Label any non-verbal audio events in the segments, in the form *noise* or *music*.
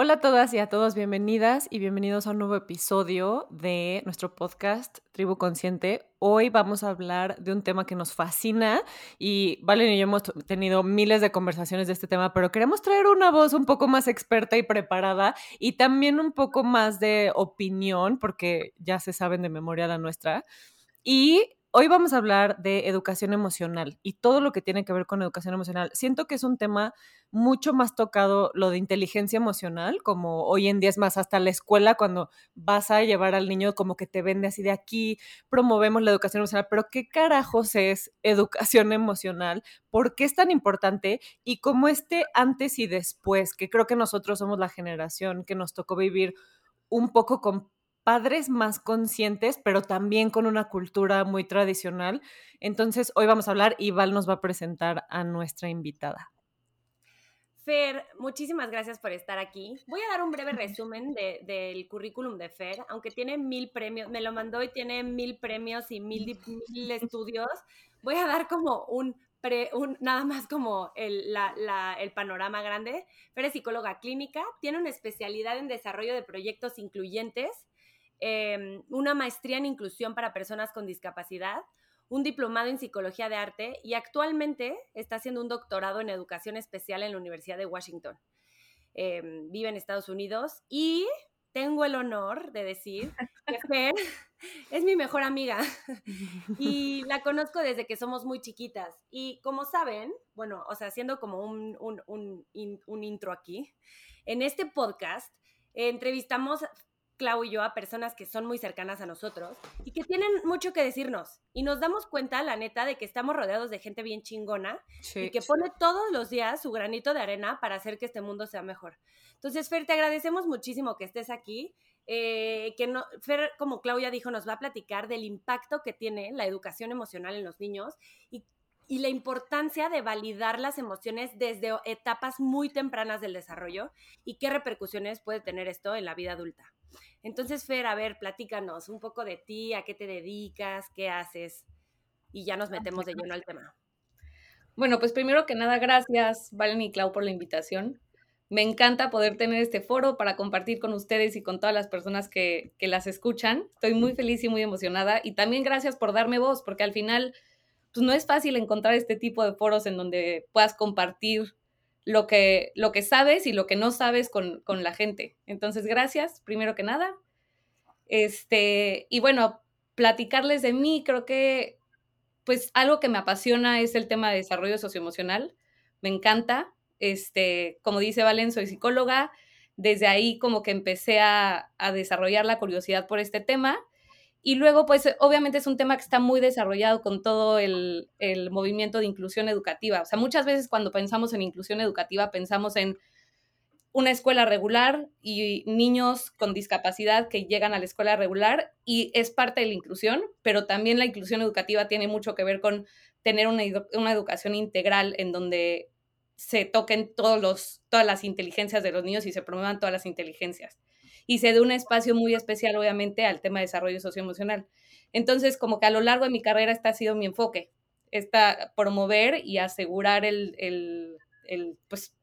Hola a todas y a todos, bienvenidas y bienvenidos a un nuevo episodio de nuestro podcast Tribu Consciente. Hoy vamos a hablar de un tema que nos fascina y Valen y yo hemos tenido miles de conversaciones de este tema, pero queremos traer una voz un poco más experta y preparada y también un poco más de opinión, porque ya se saben de memoria la nuestra. Y Hoy vamos a hablar de educación emocional y todo lo que tiene que ver con educación emocional. Siento que es un tema mucho más tocado lo de inteligencia emocional, como hoy en día es más hasta la escuela cuando vas a llevar al niño como que te vende así de aquí, promovemos la educación emocional, pero ¿qué carajos es educación *laughs* emocional? ¿Por qué es tan importante? Y cómo este antes y después, que creo que nosotros somos la generación que nos tocó vivir un poco con padres más conscientes, pero también con una cultura muy tradicional. Entonces, hoy vamos a hablar y Val nos va a presentar a nuestra invitada. Fer, muchísimas gracias por estar aquí. Voy a dar un breve resumen del currículum de Fer, aunque tiene mil premios, me lo mandó y tiene mil premios y mil, mil estudios. Voy a dar como un, nada más como el, el panorama grande. Fer es psicóloga clínica, tiene una especialidad en desarrollo de proyectos incluyentes Em, una maestría en inclusión para personas con discapacidad, un diplomado en psicología de arte y actualmente está haciendo un doctorado en educación especial en la Universidad de Washington. Em, vive en Estados Unidos y tengo el honor de decir que *laughs* Fer es mi mejor amiga *laughs* y la conozco desde que somos muy chiquitas. Y como saben, bueno, o sea, haciendo como un, un intro aquí, en este podcast entrevistamos Clau y yo a personas que son muy cercanas a nosotros y que tienen mucho que decirnos. Y nos damos cuenta, la neta, de que estamos rodeados de gente bien chingona y que pone todos los días su granito de arena para hacer que este mundo sea mejor. Entonces, Fer, te agradecemos muchísimo que estés aquí. Eh, que no, Fer, como Claudia dijo, nos va a platicar del impacto que tiene la educación emocional en los niños y y la importancia de validar las emociones desde etapas muy tempranas del desarrollo y qué repercusiones puede tener esto en la vida adulta. Entonces, Fer, a ver, platícanos un poco de ti, a qué te dedicas, qué haces y ya nos metemos de lleno al tema. Bueno, pues primero que nada, gracias Valen y Clau por la invitación. Me encanta poder tener este foro para compartir con ustedes y con todas las personas que, que las escuchan. Estoy muy feliz y muy emocionada. Y también gracias por darme voz, porque al final pues no es fácil encontrar este tipo de foros en donde puedas compartir lo que, lo que sabes y lo que no sabes con, la gente. Entonces, gracias, primero que nada. Este, y bueno, platicarles de mí, creo que pues algo que me apasiona es el tema de desarrollo socioemocional. Me encanta. Este, como dice Valen, soy psicóloga. Desde ahí como que empecé a, a desarrollar la curiosidad por este tema y luego, pues obviamente es un tema que está muy desarrollado con todo el, movimiento de inclusión educativa. O sea, muchas veces cuando pensamos en inclusión educativa pensamos en una escuela regular y niños con discapacidad que llegan a la escuela regular y es parte de la inclusión, pero también la inclusión educativa tiene mucho que ver con tener una, una educación integral en donde se toquen todos los, todas las inteligencias de los niños y se promuevan todas las inteligencias y se dé un espacio muy especial, obviamente, al tema de desarrollo socioemocional. Entonces, como que a lo largo de mi carrera este ha sido mi enfoque, está promover y asegurar el, el, pues,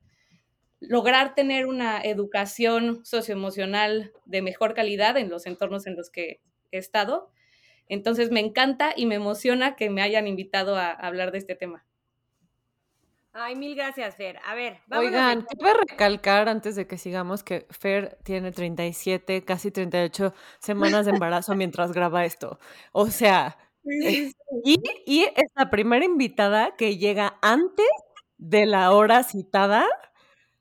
lograr tener una educación socioemocional de mejor calidad en los entornos en los que he estado. Entonces, me encanta y me emociona que me hayan invitado a hablar de este tema. Ay, mil gracias, Fer. A ver, vamos Oigan, quiero recalcar antes de que sigamos que Fer tiene 37, casi 38 semanas de embarazo mientras graba esto. O sea, eh, y, y es la primera invitada que llega antes de la hora citada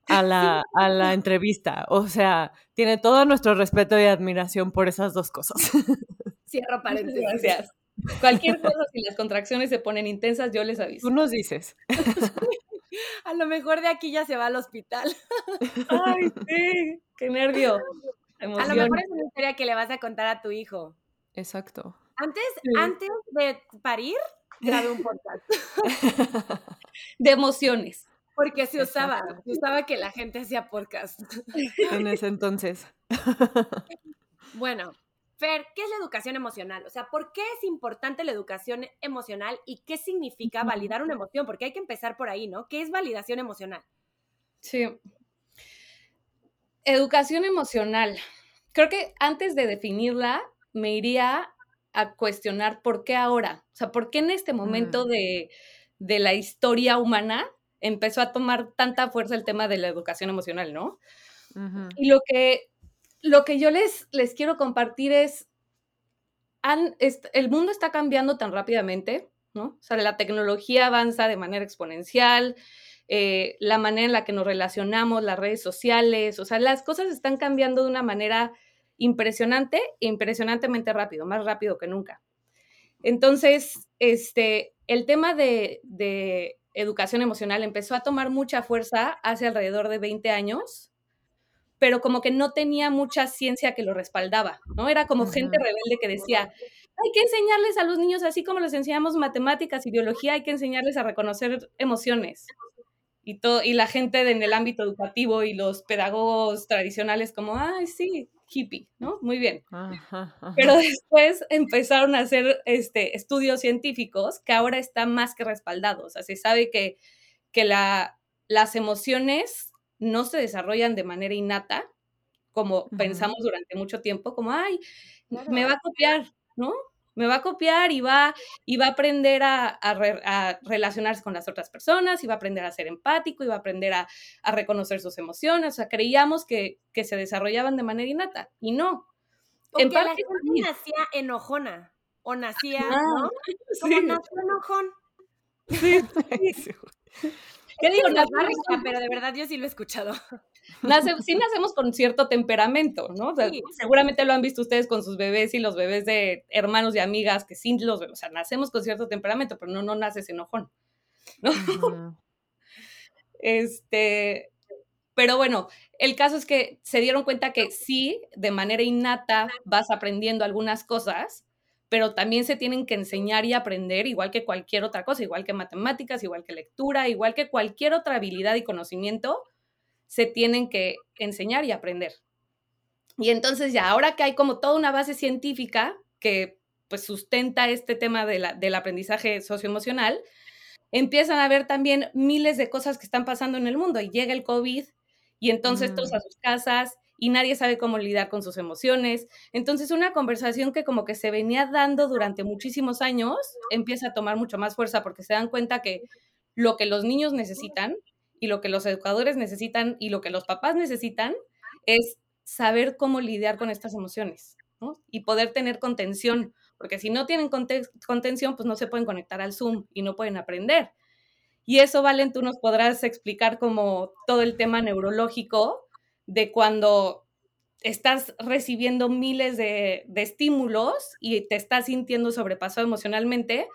a la, a la entrevista. O sea, tiene todo nuestro respeto y admiración por esas dos cosas. *laughs* Cierro paréntesis. Gracias. Cualquier cosa, si las contracciones se ponen intensas, yo les aviso. Tú nos dices. *laughs* *laughs* A lo mejor de aquí ya se va al hospital. *laughs* Ay, sí, qué nervio. *laughs* A lo mejor es una historia que le vas a contar a tu hijo. Exacto. Antes, antes de parir, grabé un podcast. De emociones. Porque se usaba, se usaba que la gente hacía podcast. En ese entonces. Bueno, Fer, ¿qué es la educación emocional? O sea, ¿por qué es importante la educación emocional y qué significa validar una emoción? Porque hay que empezar por ahí, ¿no? ¿Qué es validación emocional? Sí. educación emocional. Creo que antes de definirla, me iría a cuestionar por qué ahora, o sea, por qué en este momento Mm. de, de la historia humana empezó a tomar tanta fuerza el tema de la educación emocional, ¿no? Y lo que, lo que yo les, les quiero compartir es, han- el mundo está cambiando tan rápidamente, ¿no? O sea, la tecnología avanza de manera exponencial, eh, la manera en la que nos relacionamos, las redes sociales, o sea, las cosas están cambiando de una manera impresionante e impresionantemente rápido, más rápido que nunca. Entonces, este, el tema de, de educación emocional empezó a tomar mucha fuerza hace alrededor de 20 años, pero como que no tenía mucha ciencia que lo respaldaba, ¿no? Era como gente rebelde que decía, hay que enseñarles a los niños, así como les enseñamos matemáticas y biología, hay que enseñarles a reconocer emociones. Y, todo, y la gente en el ámbito educativo y los pedagogos tradicionales como, ay, sí, hippie, ¿no? Muy bien. Ajá, ajá. Pero después empezaron a hacer este, estudios científicos que ahora están más que respaldados. O sea, se sabe que, que la, las emociones no se desarrollan de manera innata, como pensamos durante mucho tiempo, como, ay, me va a copiar, ¿no? Me va a copiar y va, y va a aprender a, a re- a relacionarse con las otras personas, y va a aprender a ser empático, y va a aprender a, a reconocer sus emociones. O sea, creíamos que, que se desarrollaban de manera innata, y no. O En que la gente nacía enojona. O nacía, Ah, ¿no? *laughs* Como sí, nació enojón. sí, sí. *laughs* ¿Qué digo? pero de verdad yo sí lo he escuchado. *laughs* nace- sí nacemos con cierto temperamento, ¿no? O sea, Sí. seguramente lo han visto ustedes con sus bebés y los bebés de hermanos y amigas que sí los, o sea, nacemos con cierto temperamento, pero no, no naces enojón, ¿no? *laughs* Este, pero bueno, el caso es que se dieron cuenta que sí, de manera innata vas aprendiendo algunas cosas, pero también se tienen que enseñar y aprender igual que cualquier otra cosa, igual que matemáticas, igual que lectura, igual que cualquier otra habilidad y conocimiento, se tienen que enseñar y aprender. Y entonces ya, ahora que hay como toda una base científica que pues sustenta este tema de la- del aprendizaje socioemocional, empiezan a ver también miles de cosas que están pasando en el mundo y llega el COVID y entonces todos Mm. a sus casas y nadie sabe cómo lidiar con sus emociones. Entonces una conversación que como que se venía dando durante muchísimos años empieza a tomar mucho más fuerza porque se dan cuenta que lo que los niños necesitan y lo que los educadores necesitan y lo que los papás necesitan es saber cómo lidiar con estas emociones y poder tener contención, porque si no tienen conte- contención, pues no se pueden conectar al Zoom y no pueden aprender. Y eso, Valen, tú nos podrás explicar como todo el tema neurológico de cuando estás recibiendo miles de, de estímulos y te estás sintiendo sobrepasado emocionalmente,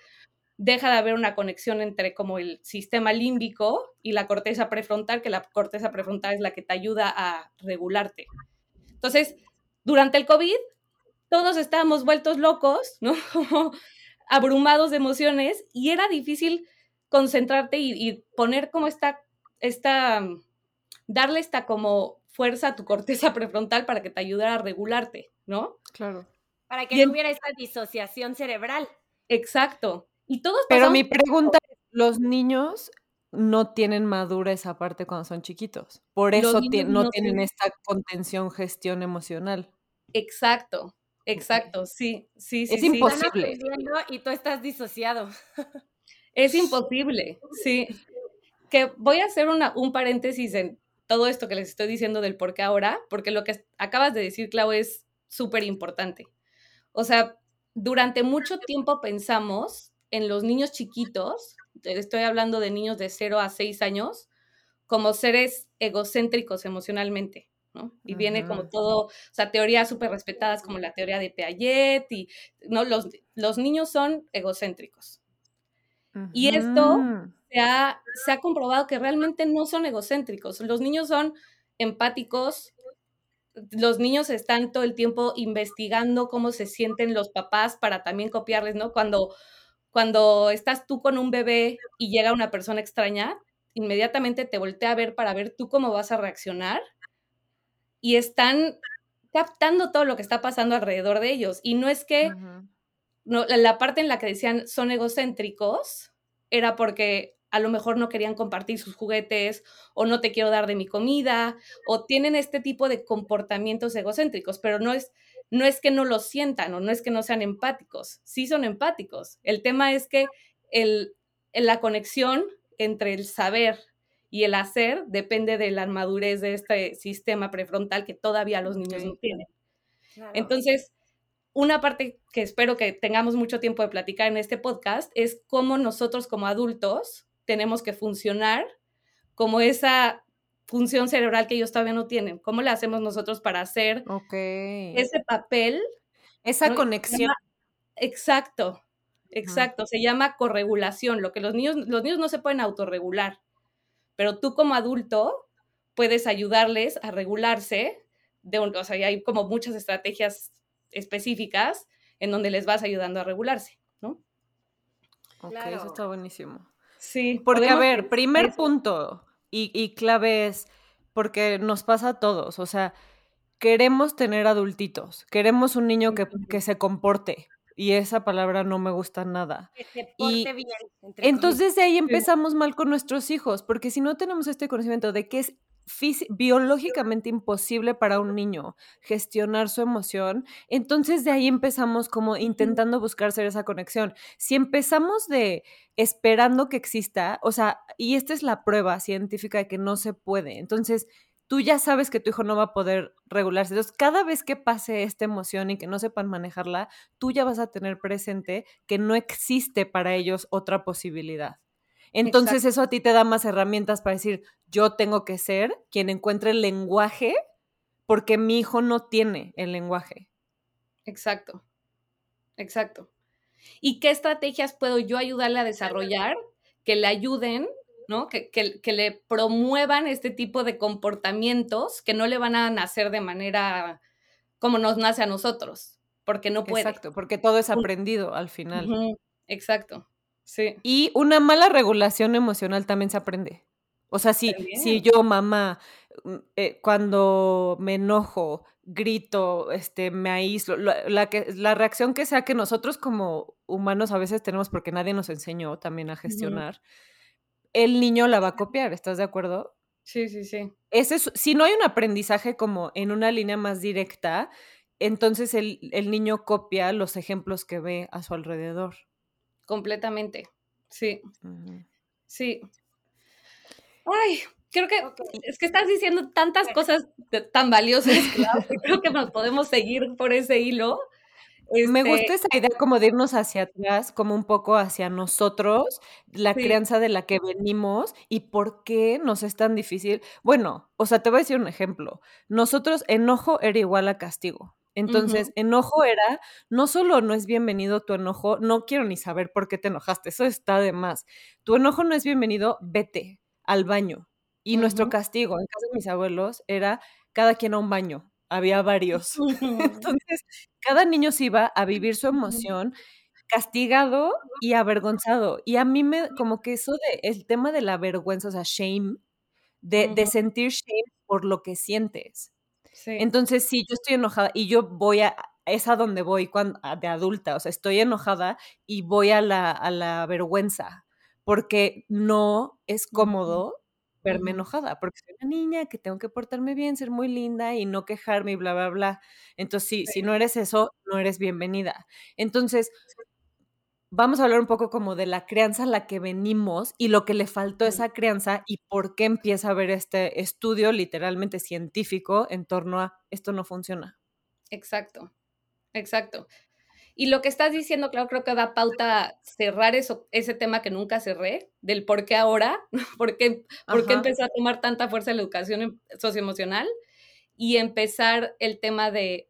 deja de haber una conexión entre como el sistema límbico y la corteza prefrontal, que la corteza prefrontal es la que te ayuda a regularte. Entonces, durante el COVID, todos estábamos vueltos locos, ¿no? *laughs* Abrumados de emociones y era difícil concentrarte y, y poner como esta, esta, darle esta como fuerza a tu corteza *laughs* prefrontal para que te ayudara a regularte, ¿no? Claro. Para que Y en- no hubiera esta disociación cerebral. Exacto. Y todos Pero mi pregunta es, los niños no tienen madura esa parte cuando son chiquitos. Por eso ti- no no tienen esta contención, gestión emocional. Exacto, exacto, sí, sí, sí, Es sí. Imposible. y tú estás disociado. Es imposible, sí. Que voy a hacer una, un paréntesis en todo esto que les estoy diciendo del por qué ahora, porque lo que acabas de decir, Clau, es súper importante. O sea, durante mucho tiempo pensamos en los niños chiquitos, estoy hablando de niños de 0 a 6 años, como seres egocéntricos emocionalmente, ¿no? Y viene como todo, o sea, teorías súper respetadas como la teoría de Piaget y, ¿no? Los, los niños son egocéntricos. Y esto se ha, se ha comprobado que realmente no son egocéntricos. Los niños son empáticos, los niños están todo el tiempo investigando cómo se sienten los papás para también copiarles, ¿no? Cuando, cuando estás tú con un bebé y llega una persona extraña, inmediatamente te voltea a ver para ver tú cómo vas a reaccionar y están captando todo lo que está pasando alrededor de ellos. Y no es que no, la, la parte en la que decían son egocéntricos era porque a lo mejor no querían compartir sus juguetes o no te quiero dar de mi comida o tienen este tipo de comportamientos egocéntricos, pero no es, no es que no lo sientan o no es que no sean empáticos, sí son empáticos. El tema es que el, la conexión entre el saber y el hacer depende de la madurez de este sistema prefrontal que todavía los niños no tienen. Entonces, una parte que espero que tengamos mucho tiempo de platicar en este podcast es cómo nosotros como adultos tenemos que funcionar como esa función cerebral que ellos todavía no tienen. ¿Cómo le hacemos nosotros para hacer ese papel? Esa conexión. exacto, exacto. Se llama corregulación. Lo que los niños, los niños no se pueden autorregular, pero tú como adulto puedes ayudarles a regularse. De o sea, hay como muchas estrategias específicas en donde les vas ayudando a regularse, ¿no? Ok, eso está buenísimo. Sí. Porque, a ver, primer punto y, clave es, porque nos pasa a todos, o sea, queremos tener adultitos, queremos un niño que, que se comporte, y esa palabra no me gusta nada. Que se porte bien. Entonces de ahí empezamos mal con nuestros hijos, porque si no tenemos este conocimiento de que es biológicamente imposible para un niño gestionar su emoción, entonces de ahí empezamos como intentando buscar ser esa conexión. Si empezamos de esperando que exista, o sea, y esta es la prueba científica de que no se puede, entonces tú ya sabes que tu hijo no va a poder regularse. Entonces, cada vez que pase esta emoción y que no sepan manejarla, tú ya vas a tener presente que no existe para ellos otra posibilidad. Entonces eso a ti te da más herramientas para decir, yo tengo que ser quien encuentre el lenguaje porque mi hijo no tiene el lenguaje. Exacto, exacto. ¿Y qué estrategias puedo yo ayudarle a desarrollar que le ayuden, ¿no? Que, que, le promuevan este tipo de comportamientos que no le van a nacer de manera como nos nace a nosotros, porque no puede. Exacto, porque todo es aprendido al final. Exacto. Sí. Y una mala regulación emocional también se aprende. O sea, si, si yo, mamá, mm, eh, cuando me enojo, grito, este, me aíslo, la, que, la reacción que sea que nosotros como humanos a veces tenemos porque nadie nos enseñó también a gestionar, el niño la va a copiar, ¿estás de acuerdo? Sí, sí, sí. Ese si no hay un aprendizaje como en una línea más directa, entonces el, el niño copia los ejemplos que ve a su alrededor completamente. Sí. Sí. Ay, creo que es que estás diciendo tantas cosas tan valiosas, *laughs* *laughs* creo que nos podemos seguir por ese hilo. Me gusta esa idea como de irnos hacia atrás, como un poco hacia nosotros, la crianza de la que venimos y por qué nos es tan difícil. Bueno, o sea, te voy a decir un ejemplo. Nosotros enojo era igual a castigo. Entonces, enojo era, no solo no es bienvenido tu enojo, no quiero ni saber por qué te enojaste, eso está de más. Tu enojo no es bienvenido, vete al baño. Y nuestro castigo, en casa de mis abuelos, era cada quien a un baño, había varios. *laughs* *laughs* Entonces, cada niño se iba a vivir su emoción castigado y avergonzado. Y a mí me, como que eso de, el tema de la vergüenza, o sea, shame, de, de sentir shame por lo que sientes. Entonces, si yo estoy enojada y yo voy a, es a donde voy cuando, de adulta, o sea, estoy enojada y voy a la, a la vergüenza, porque no es cómodo verme enojada, porque soy una niña que tengo que portarme bien, ser muy linda y no quejarme y bla, bla, bla. Entonces, sí. si no eres eso, no eres bienvenida. Entonces, vamos a hablar un poco como de la crianza a la que venimos y lo que le faltó a esa crianza y por qué empieza a haber este estudio literalmente científico en torno a esto no funciona. Exacto, exacto. Y lo que estás diciendo, claro, creo que da pauta cerrar eso, ese tema que nunca cerré, del por qué ahora, *laughs* por qué, por qué empezó a tomar tanta fuerza la educación em, socioemocional y empezar el tema de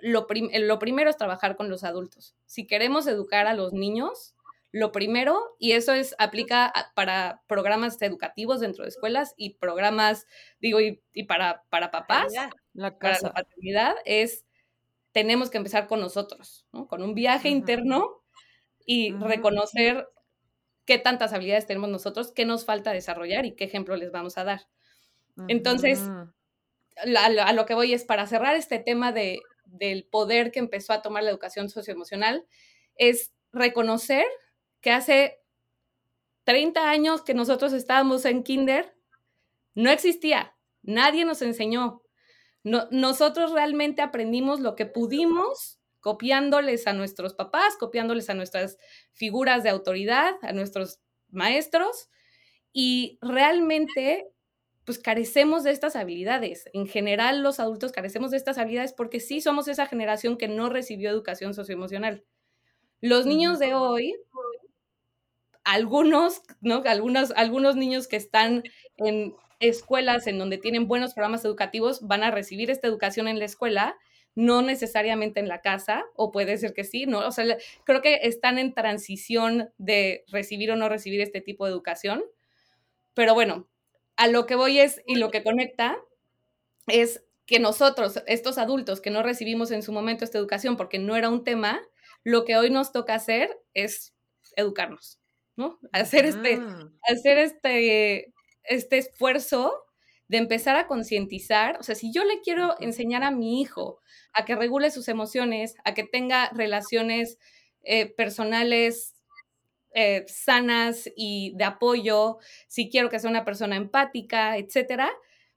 lo, lo primero es trabajar con los adultos. Si queremos educar a los niños, lo primero, y eso es, aplica para programas educativos dentro de escuelas y programas, digo, y, para, para papás, la para la paternidad, es tenemos que empezar con nosotros, ¿no? con un viaje interno y reconocer qué tantas habilidades tenemos nosotros, qué nos falta desarrollar y qué ejemplo les vamos a dar. Entonces, a lo que voy es para cerrar este tema de del poder que empezó a tomar la educación socioemocional es reconocer que hace 30 años que nosotros estábamos en kinder, no existía. Nadie nos enseñó. Nosotros realmente aprendimos lo que pudimos copiándoles a nuestros papás, copiándoles a nuestras figuras de autoridad, a nuestros maestros, y realmente pues carecemos de estas habilidades. En general los adultos carecemos de estas habilidades porque sí somos esa generación que no recibió educación socioemocional. Los niños de hoy, algunos, ¿no? Algunos, algunos niños que están en escuelas en donde tienen buenos programas educativos van a recibir esta educación en la escuela, no necesariamente en la casa, o puede ser que sí, ¿no? O sea, creo que están en transición de recibir o no recibir este tipo de educación. Pero bueno, a lo que voy es, y lo que conecta, es que nosotros, estos adultos que no recibimos en su momento esta educación porque no era un tema, lo que hoy nos toca hacer es educarnos, ¿no? Hacer este, hacer este, este esfuerzo de empezar a concientizar, o sea, si yo le quiero enseñar a mi hijo a que regule sus emociones, a que tenga relaciones eh, personales eh, sanas y de apoyo, si quiero que sea una persona empática, etcétera,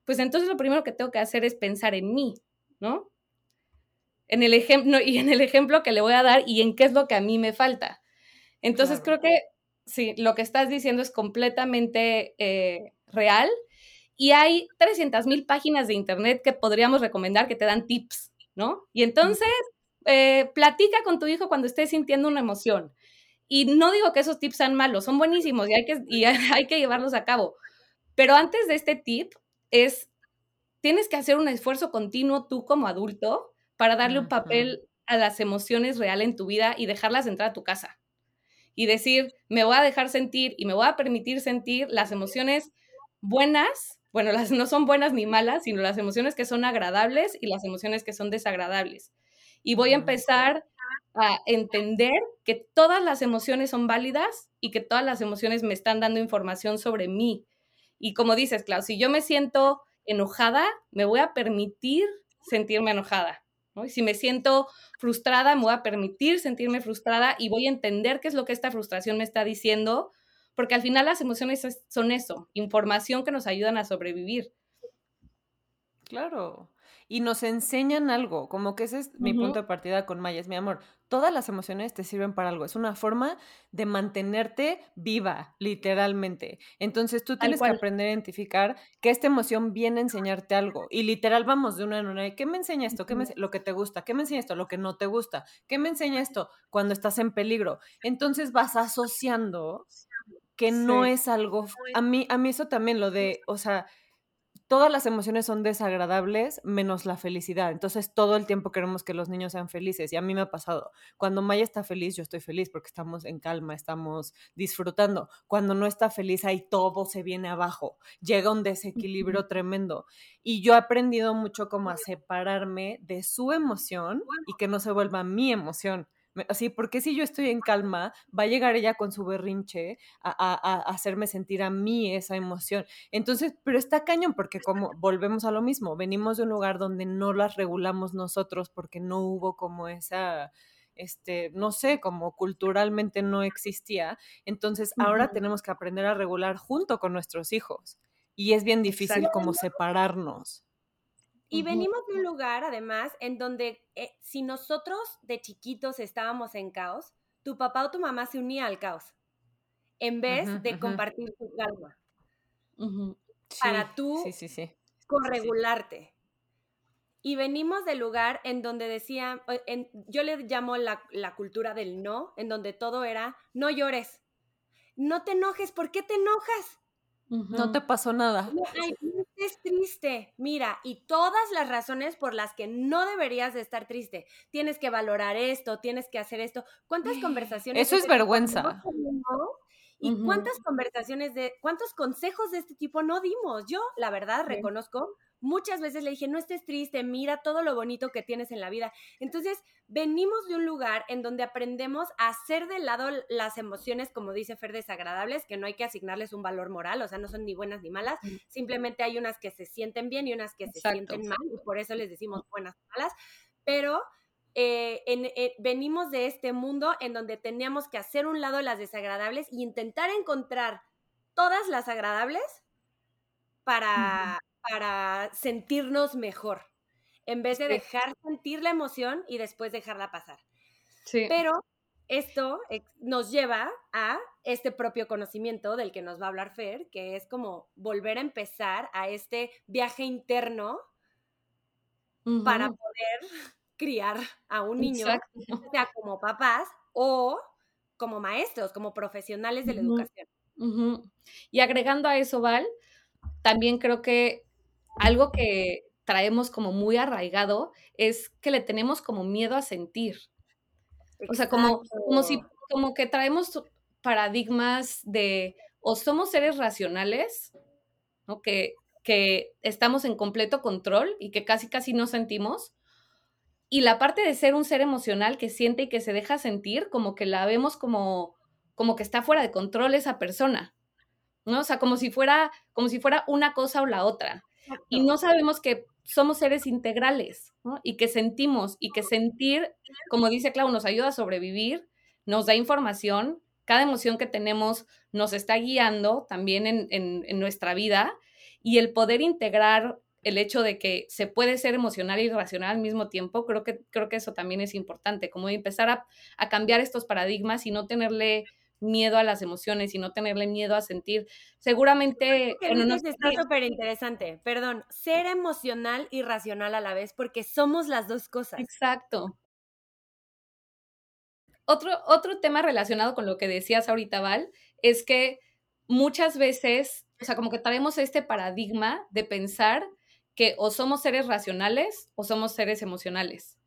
pues entonces lo primero que tengo que hacer es pensar en mí, ¿no? En el ejemplo y en el ejemplo que le voy a dar y en qué es lo que a mí me falta. Entonces creo que sí, lo que estás diciendo es completamente eh, real y hay 300 mil páginas de internet que podríamos recomendar que te dan tips, ¿no? Y entonces, eh, platica con tu hijo cuando estés sintiendo una emoción. Y no digo que esos tips sean malos, son buenísimos y hay que, y *laughs* hay que llevarlos a cabo. Pero antes de este tip es, tienes que hacer un esfuerzo continuo tú como adulto para darle un papel a las emociones reales en tu vida y dejarlas entrar a tu casa. Y decir, me voy a dejar sentir y me voy a permitir sentir las emociones buenas bueno, *laughs* las no son buenas ni malas, sino las emociones que son agradables y las emociones que son desagradables. Y voy a empezar a entender que todas las emociones son válidas y que todas las emociones me están dando información sobre mí. Y como dices, Clau, si yo me siento enojada, me voy a permitir sentirme enojada. Y si me siento frustrada, me voy a permitir sentirme frustrada y voy a entender qué es lo que esta frustración me está diciendo porque al final las emociones son eso, información que nos ayudan a sobrevivir. Claro. Y nos enseñan algo, como que ese es mi punto de partida con Maya, es mi amor. Todas las emociones te sirven para algo, es una forma de mantenerte viva, literalmente. Entonces tú tienes que aprender a identificar que esta emoción viene a enseñarte algo. Y literal vamos de una en una, ¿qué me enseña esto? ¿Qué me, lo que te gusta? ¿Qué me enseña esto? Lo que no te gusta. ¿Qué me enseña esto? Cuando estás en peligro. Entonces vas asociando que no es algo, a mí, a mí eso también lo de, o sea, todas las emociones son desagradables menos la felicidad. Entonces todo el tiempo queremos que los niños sean felices y a mí me ha pasado. Cuando Maya está feliz, yo estoy feliz porque estamos en calma, estamos disfrutando. Cuando no está feliz, ahí todo se viene abajo. Llega un desequilibrio tremendo. Y yo he aprendido mucho como a separarme de su emoción y que no se vuelva mi emoción. Así, porque si yo estoy en calma, va a llegar ella con su berrinche a, hacerme sentir a mí esa emoción. Entonces, pero está cañón porque como volvemos a lo mismo, venimos de un lugar donde no las regulamos nosotros porque no hubo como esa, este, no sé, como culturalmente no existía. Entonces, ahora tenemos que aprender a regular junto con nuestros hijos. Y es bien difícil como separarnos. Y venimos de un lugar, además, en donde eh, si nosotros de chiquitos estábamos en caos, tu papá o tu mamá se unía al caos, en vez de compartir su calma. para tú corregularte. Y venimos del lugar en donde decían, en, yo le llamo la, la cultura del no, en donde todo era, no llores, no te enojes, ¿por qué te enojas? No te pasó nada. No, es triste. Mira, y todas las razones por las que no deberías de estar triste. Tienes que valorar esto, tienes que hacer esto. ¿Cuántas *sighs* conversaciones? Eso es vergüenza. ¿Y cuántas conversaciones de, cuántos consejos de este tipo no dimos? Yo, la verdad, reconozco Muchas veces le dije, no estés triste, mira todo lo bonito que tienes en la vida. Entonces, venimos de un lugar en donde aprendemos a hacer de lado las emociones, como dice Fer, desagradables, que no hay que asignarles un valor moral, o sea, no son ni buenas ni malas, simplemente hay unas que se sienten bien y unas que se sienten mal, y por eso les decimos buenas o malas, pero eh, eh, venimos de este mundo en donde teníamos que hacer un lado las desagradables y intentar encontrar todas las agradables para, para sentirnos mejor, en vez de dejar sentir la emoción y después dejarla pasar. Pero esto nos lleva a este propio conocimiento del que nos va a hablar Fer, que es como volver a empezar a este viaje interno para poder criar a un niño, sea como papás o como maestros, como profesionales de la educación. Y agregando a eso, Val, también creo que algo que traemos como muy arraigado es que le tenemos como miedo a sentir. O sea, como, como si, como que traemos paradigmas de o somos seres racionales, ¿no? Que, que estamos en completo control y que casi casi no sentimos, y la parte de ser un ser emocional que siente y que se deja sentir, como que la vemos como, como que está fuera de control esa persona, ¿no? O sea, como si fuera, como si fuera una cosa o la otra. Y no sabemos que somos seres integrales, ¿no? Y que sentimos, y que sentir, como dice Clau, nos ayuda a sobrevivir, nos da información, cada emoción que tenemos nos está guiando también en, en nuestra vida, y el poder integrar el hecho de que se puede ser emocional y racional al mismo tiempo, creo que, creo que eso también es importante, como empezar a, cambiar estos paradigmas y no tenerle miedo a las emociones y no tenerle miedo a sentir. Seguramente... Bueno, está súper interesante, perdón, ser emocional y racional a la vez, porque somos las dos cosas. Exacto. Otro, otro tema relacionado con lo que decías ahorita, Val, es que muchas veces, o sea, como que traemos este paradigma de pensar que o somos seres racionales o somos seres emocionales.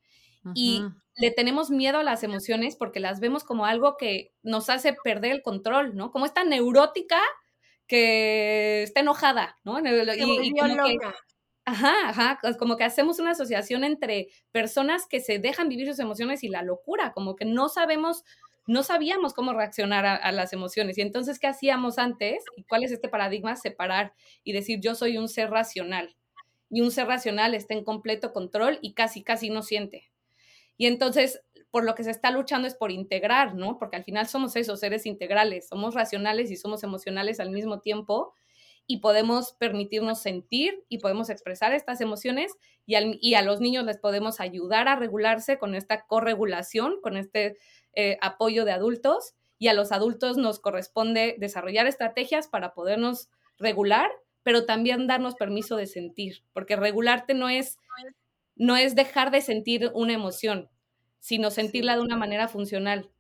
Y le tenemos miedo a las emociones porque las vemos como algo que nos hace perder el control, ¿no? Como esta neurótica que está enojada, ¿no? Y, como que, ajá, ajá, como que hacemos una asociación entre personas que se dejan vivir sus emociones y la locura, como que no sabemos, no sabíamos cómo reaccionar a, a las emociones. Y entonces, ¿qué hacíamos antes? ¿Y cuál es este paradigma? Separar y decir, yo soy un ser racional y un ser racional está en completo control y casi, casi no siente. Y entonces, por lo que se está luchando es por integrar, ¿no? Porque al final somos esos seres integrales, somos racionales y somos emocionales al mismo tiempo y podemos permitirnos sentir y podemos expresar estas emociones y, a los niños les podemos ayudar a regularse con esta corregulación, con este eh, apoyo de adultos y a los adultos nos corresponde desarrollar estrategias para podernos regular pero también darnos permiso de sentir, porque regularte no es, no es dejar de sentir una emoción, sino sentirla de una manera funcional,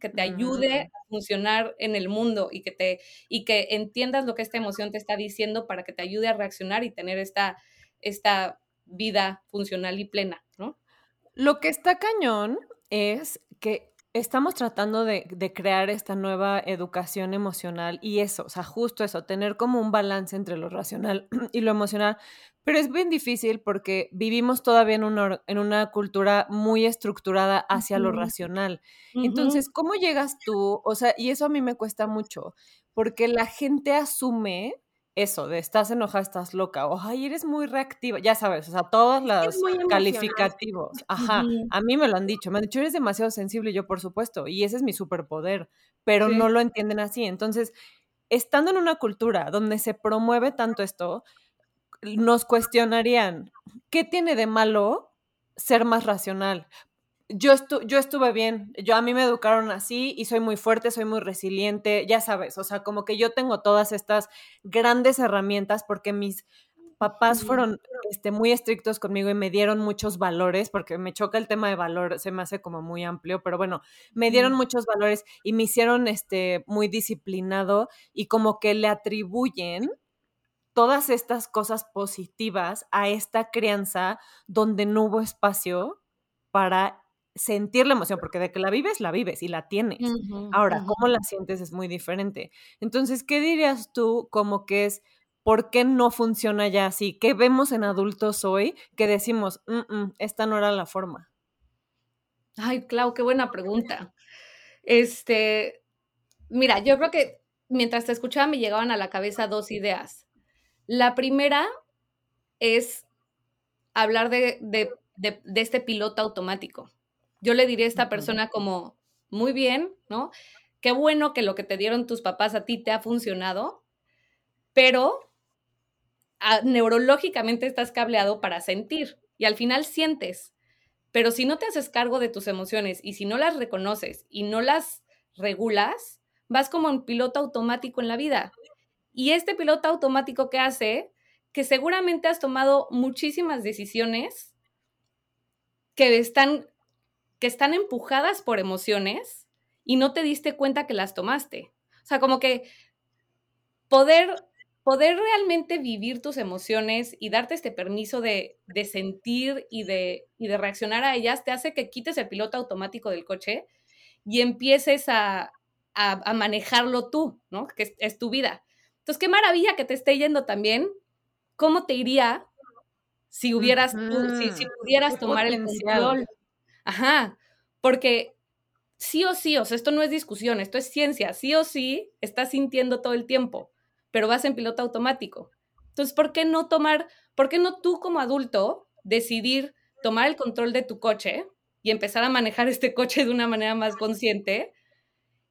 que te ayude a funcionar en el mundo y que, te, y que entiendas lo que esta emoción te está diciendo para que te ayude a reaccionar y tener esta, esta vida funcional y plena. ¿no? Lo que está cañón es que estamos tratando de, crear esta nueva educación emocional y eso, o sea, justo eso, tener como un balance entre lo racional *clears throat* y lo emocional, pero es bien difícil porque vivimos todavía en una, en una cultura muy estructurada hacia lo racional. Entonces, ¿cómo llegas tú? O sea, y eso a mí me cuesta mucho, porque la gente asume eso, de estás enojada, estás loca, o ay, eres muy reactiva, ya sabes, o sea, todos los calificativos. Ajá, a mí me lo han dicho, me han dicho, eres demasiado sensible, y yo por supuesto, y ese es mi superpoder, pero no lo entienden así. Entonces, estando en una cultura donde se promueve tanto esto, nos cuestionarían, ¿qué tiene de malo ser más racional? yo, yo estuve bien, yo a mí me educaron así y soy muy fuerte, soy muy resiliente, ya sabes, o sea, como que yo tengo todas estas grandes herramientas porque mis papás fueron este, muy estrictos conmigo y me dieron muchos valores, porque me choca el tema de valor, se me hace como muy amplio, pero bueno, me dieron muchos valores y me hicieron este, muy disciplinado y como que le atribuyen todas estas cosas positivas a esta crianza donde no hubo espacio para sentir la emoción, porque de que la vives, la vives y la tienes. Ahora, cómo la sientes es muy diferente. Entonces, ¿qué dirías tú como que es, por qué no funciona ya así? ¿Qué vemos en adultos hoy que decimos, esta no era la forma? Ay, Clau, qué buena pregunta. Este, mira, yo creo que mientras te escuchaba me llegaban a la cabeza dos ideas. La primera es hablar de de, este piloto automático. Yo le diría a esta persona como, muy bien, ¿no? Qué bueno que lo que te dieron tus papás a ti te ha funcionado, pero ah, neurológicamente estás cableado para sentir y al final sientes. Pero si no te haces cargo de tus emociones y si no las reconoces y no las regulas, vas como un piloto automático en la vida. Y este piloto automático que hace, que seguramente has tomado muchísimas decisiones que están, que están empujadas por emociones y no te diste cuenta que las tomaste. O sea, como que poder, poder realmente vivir tus emociones y darte este permiso de, de sentir y de, y de reaccionar a ellas te hace que quites el piloto automático del coche y empieces a, a, manejarlo tú, ¿no? Que es, tu vida. Entonces, qué maravilla que te esté yendo también. ¿Cómo te iría si hubieras, si, pudieras tomar el control? Ajá, porque sí o sí, o sea, esto no es discusión, esto es ciencia, sí o sí estás sintiendo todo el tiempo, pero vas en piloto automático. Entonces, ¿por qué no tomar, por qué no tú como adulto decidir tomar el control de tu coche y empezar a manejar este coche de una manera más consciente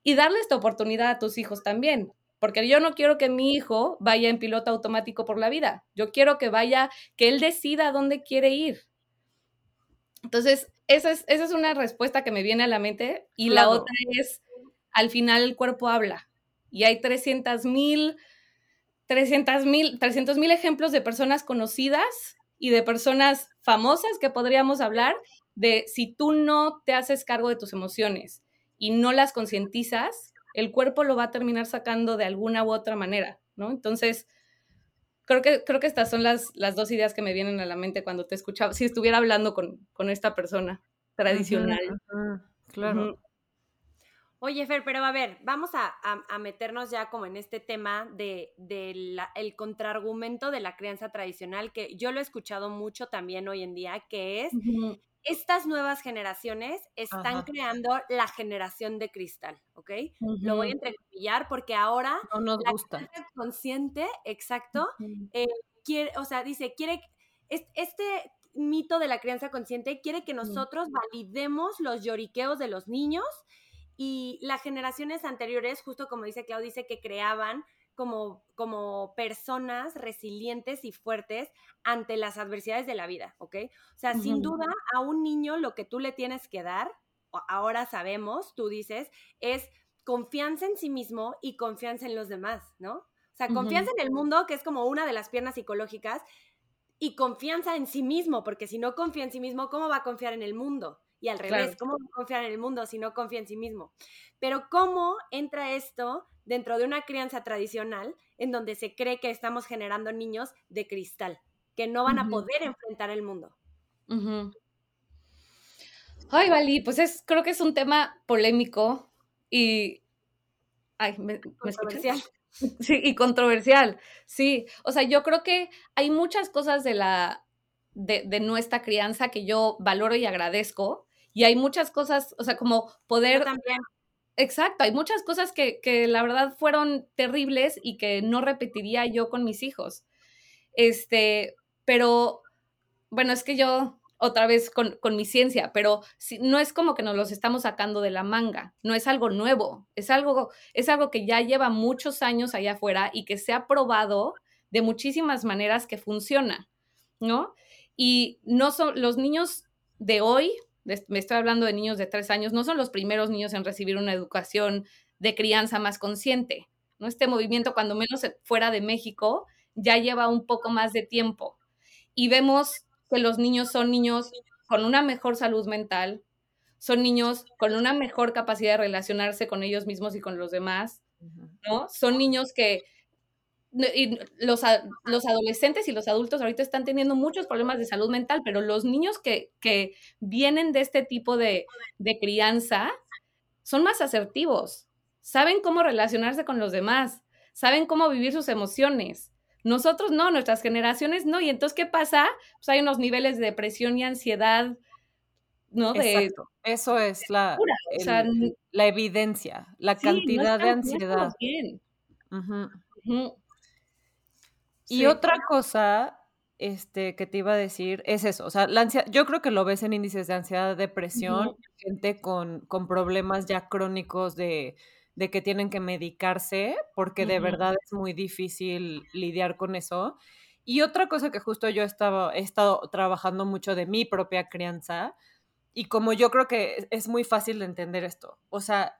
y darle esta oportunidad a tus hijos también. Porque yo no quiero que mi hijo vaya en piloto automático por la vida. Yo quiero que vaya, que él decida dónde quiere ir. Entonces, esa es, esa es una respuesta que me viene a la mente. Y la otra es, al final el cuerpo habla. Y hay 300 mil, 300 mil, 300 mil ejemplos de personas conocidas y de personas famosas que podríamos hablar de si tú no te haces cargo de tus emociones, y no las concientizas, el cuerpo lo va a terminar sacando de alguna u otra manera, ¿no? Entonces, creo que, creo que estas son las, las dos ideas que me vienen a la mente cuando te escuchaba, si estuviera hablando con, esta persona tradicional. claro. Oye, Fer, pero a ver, vamos a, meternos ya como en este tema de, el contraargumento de la crianza tradicional, que yo lo he escuchado mucho también hoy en día, que es estas nuevas generaciones están creando la generación de cristal, ¿ok? Lo voy a entrecomillar porque ahora no nos la gusta. consciente, exacto, eh, quiere, o sea, dice, quiere, este mito de la crianza consciente quiere que nosotros validemos los lloriqueos de los niños y las generaciones anteriores, justo como dice Clau, dice que creaban como, como personas resilientes y fuertes ante las adversidades de la vida, ¿ok? O sea, sin duda a un niño lo que tú le tienes que dar, ahora sabemos, tú dices, es confianza en sí mismo y confianza en los demás, ¿no? O sea, confianza en el mundo, que es como una de las piernas psicológicas, y confianza en sí mismo, porque si no confía en sí mismo, ¿cómo va a confiar en el mundo? Y al revés, ¿cómo va a confiar en el mundo si no confía en sí mismo? Pero ¿cómo entra esto dentro de una crianza tradicional en donde se cree que estamos generando niños de cristal, que no van a poder enfrentar el mundo? Ay, Vali, pues es, creo que es un tema polémico y... Ay, ¿me, controversial. *laughs* Sí, y controversial, sí. O sea, yo creo que hay muchas cosas de la, de, de, nuestra crianza que yo valoro y agradezco. Y hay muchas cosas, o sea, como poder también. Exacto, hay muchas cosas que, que, la verdad fueron terribles y que no repetiría yo con mis hijos. Este, pero bueno, es que yo otra vez con, con mi ciencia, pero si, no es como que nos los estamos sacando de la manga, no es algo nuevo, es algo, es algo que ya lleva muchos años allá afuera y que se ha probado de muchísimas maneras que funciona, ¿no? Y no son los niños de hoy me estoy hablando de niños de tres años, no son los primeros niños en recibir una educación de crianza más consciente. ¿no? Este movimiento, cuando menos fuera de México, ya lleva un poco más de tiempo. Y vemos que los niños son niños con una mejor salud mental, son niños con una mejor capacidad de relacionarse con ellos mismos y con los demás, ¿no? Son niños que y los, los, adolescentes y los adultos ahorita están teniendo muchos problemas de salud mental, pero los niños que, que vienen de este tipo de, de, crianza son más asertivos, saben cómo relacionarse con los demás, saben cómo vivir sus emociones. Nosotros no, nuestras generaciones no. Y entonces, ¿qué pasa? Pues hay unos niveles de depresión y ansiedad, ¿no? De, Eso es la, la evidencia, la cantidad de ansiedad. Bien. Y otra cosa este, que te iba a decir es eso, o sea, la ansiedad, yo creo que lo ves en índices de ansiedad, depresión, gente con, con, problemas ya crónicos de, de, que tienen que medicarse, porque de verdad es muy difícil lidiar con eso. Y otra cosa que justo yo estaba, he estado trabajando mucho de mi propia crianza, y como yo creo que es muy fácil de entender esto, o sea,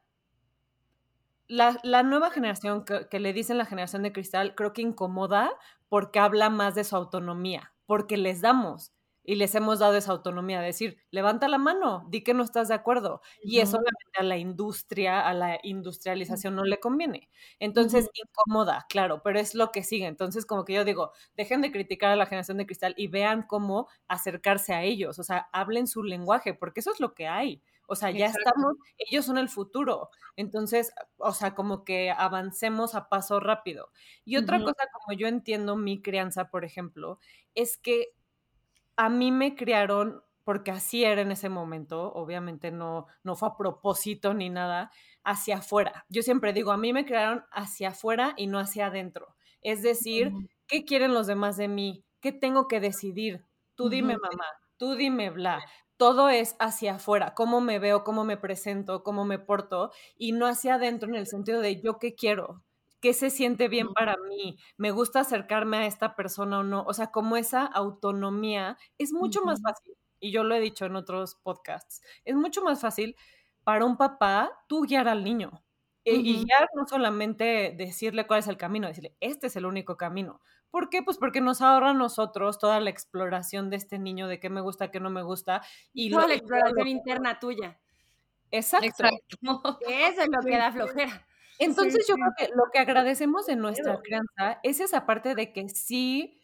la, la, nueva generación que, que, le dicen la generación de cristal, creo que incomoda porque habla más de su autonomía, porque les damos y les hemos dado esa autonomía, de decir, levanta la mano, di que no estás de acuerdo. Y eso a la industria, a la industrialización no le conviene. Entonces, incomoda, claro, pero es lo que sigue. Entonces, como que yo digo, dejen de criticar a la generación de cristal y vean cómo acercarse a ellos, o sea, hablen su lenguaje, porque eso es lo que hay. O sea, ya estamos, ellos son el futuro. Entonces, o sea, como que avancemos a paso rápido. Y otra cosa, como yo entiendo mi crianza, por ejemplo, es que a mí me criaron porque así era en ese momento, obviamente no, no fue a propósito ni nada, hacia afuera. Yo siempre digo, a mí me criaron hacia afuera y no hacia adentro. Es decir, ¿qué quieren los demás de mí? ¿Qué tengo que decidir? Tú dime, mamá, tú dime, bla todo es hacia afuera, cómo me veo, cómo me presento, cómo me porto, y no hacia adentro en el sentido de yo qué quiero, qué se siente bien para mí, me gusta acercarme a esta persona o no. O sea, como esa autonomía es mucho más fácil, y yo lo he dicho en otros podcasts, es mucho más fácil para un papá tú guiar al niño. E, y guiar no solamente decirle cuál es el camino, decirle, este es el único camino. ¿Por qué? Pues porque nos ahorra a nosotros toda la exploración de este niño, de qué me gusta, qué no me gusta. Y toda la exploración interna tuya. Exacto. *laughs* Eso es lo que da flojera. Entonces yo creo que lo que agradecemos de nuestra crianza es esa parte de que sí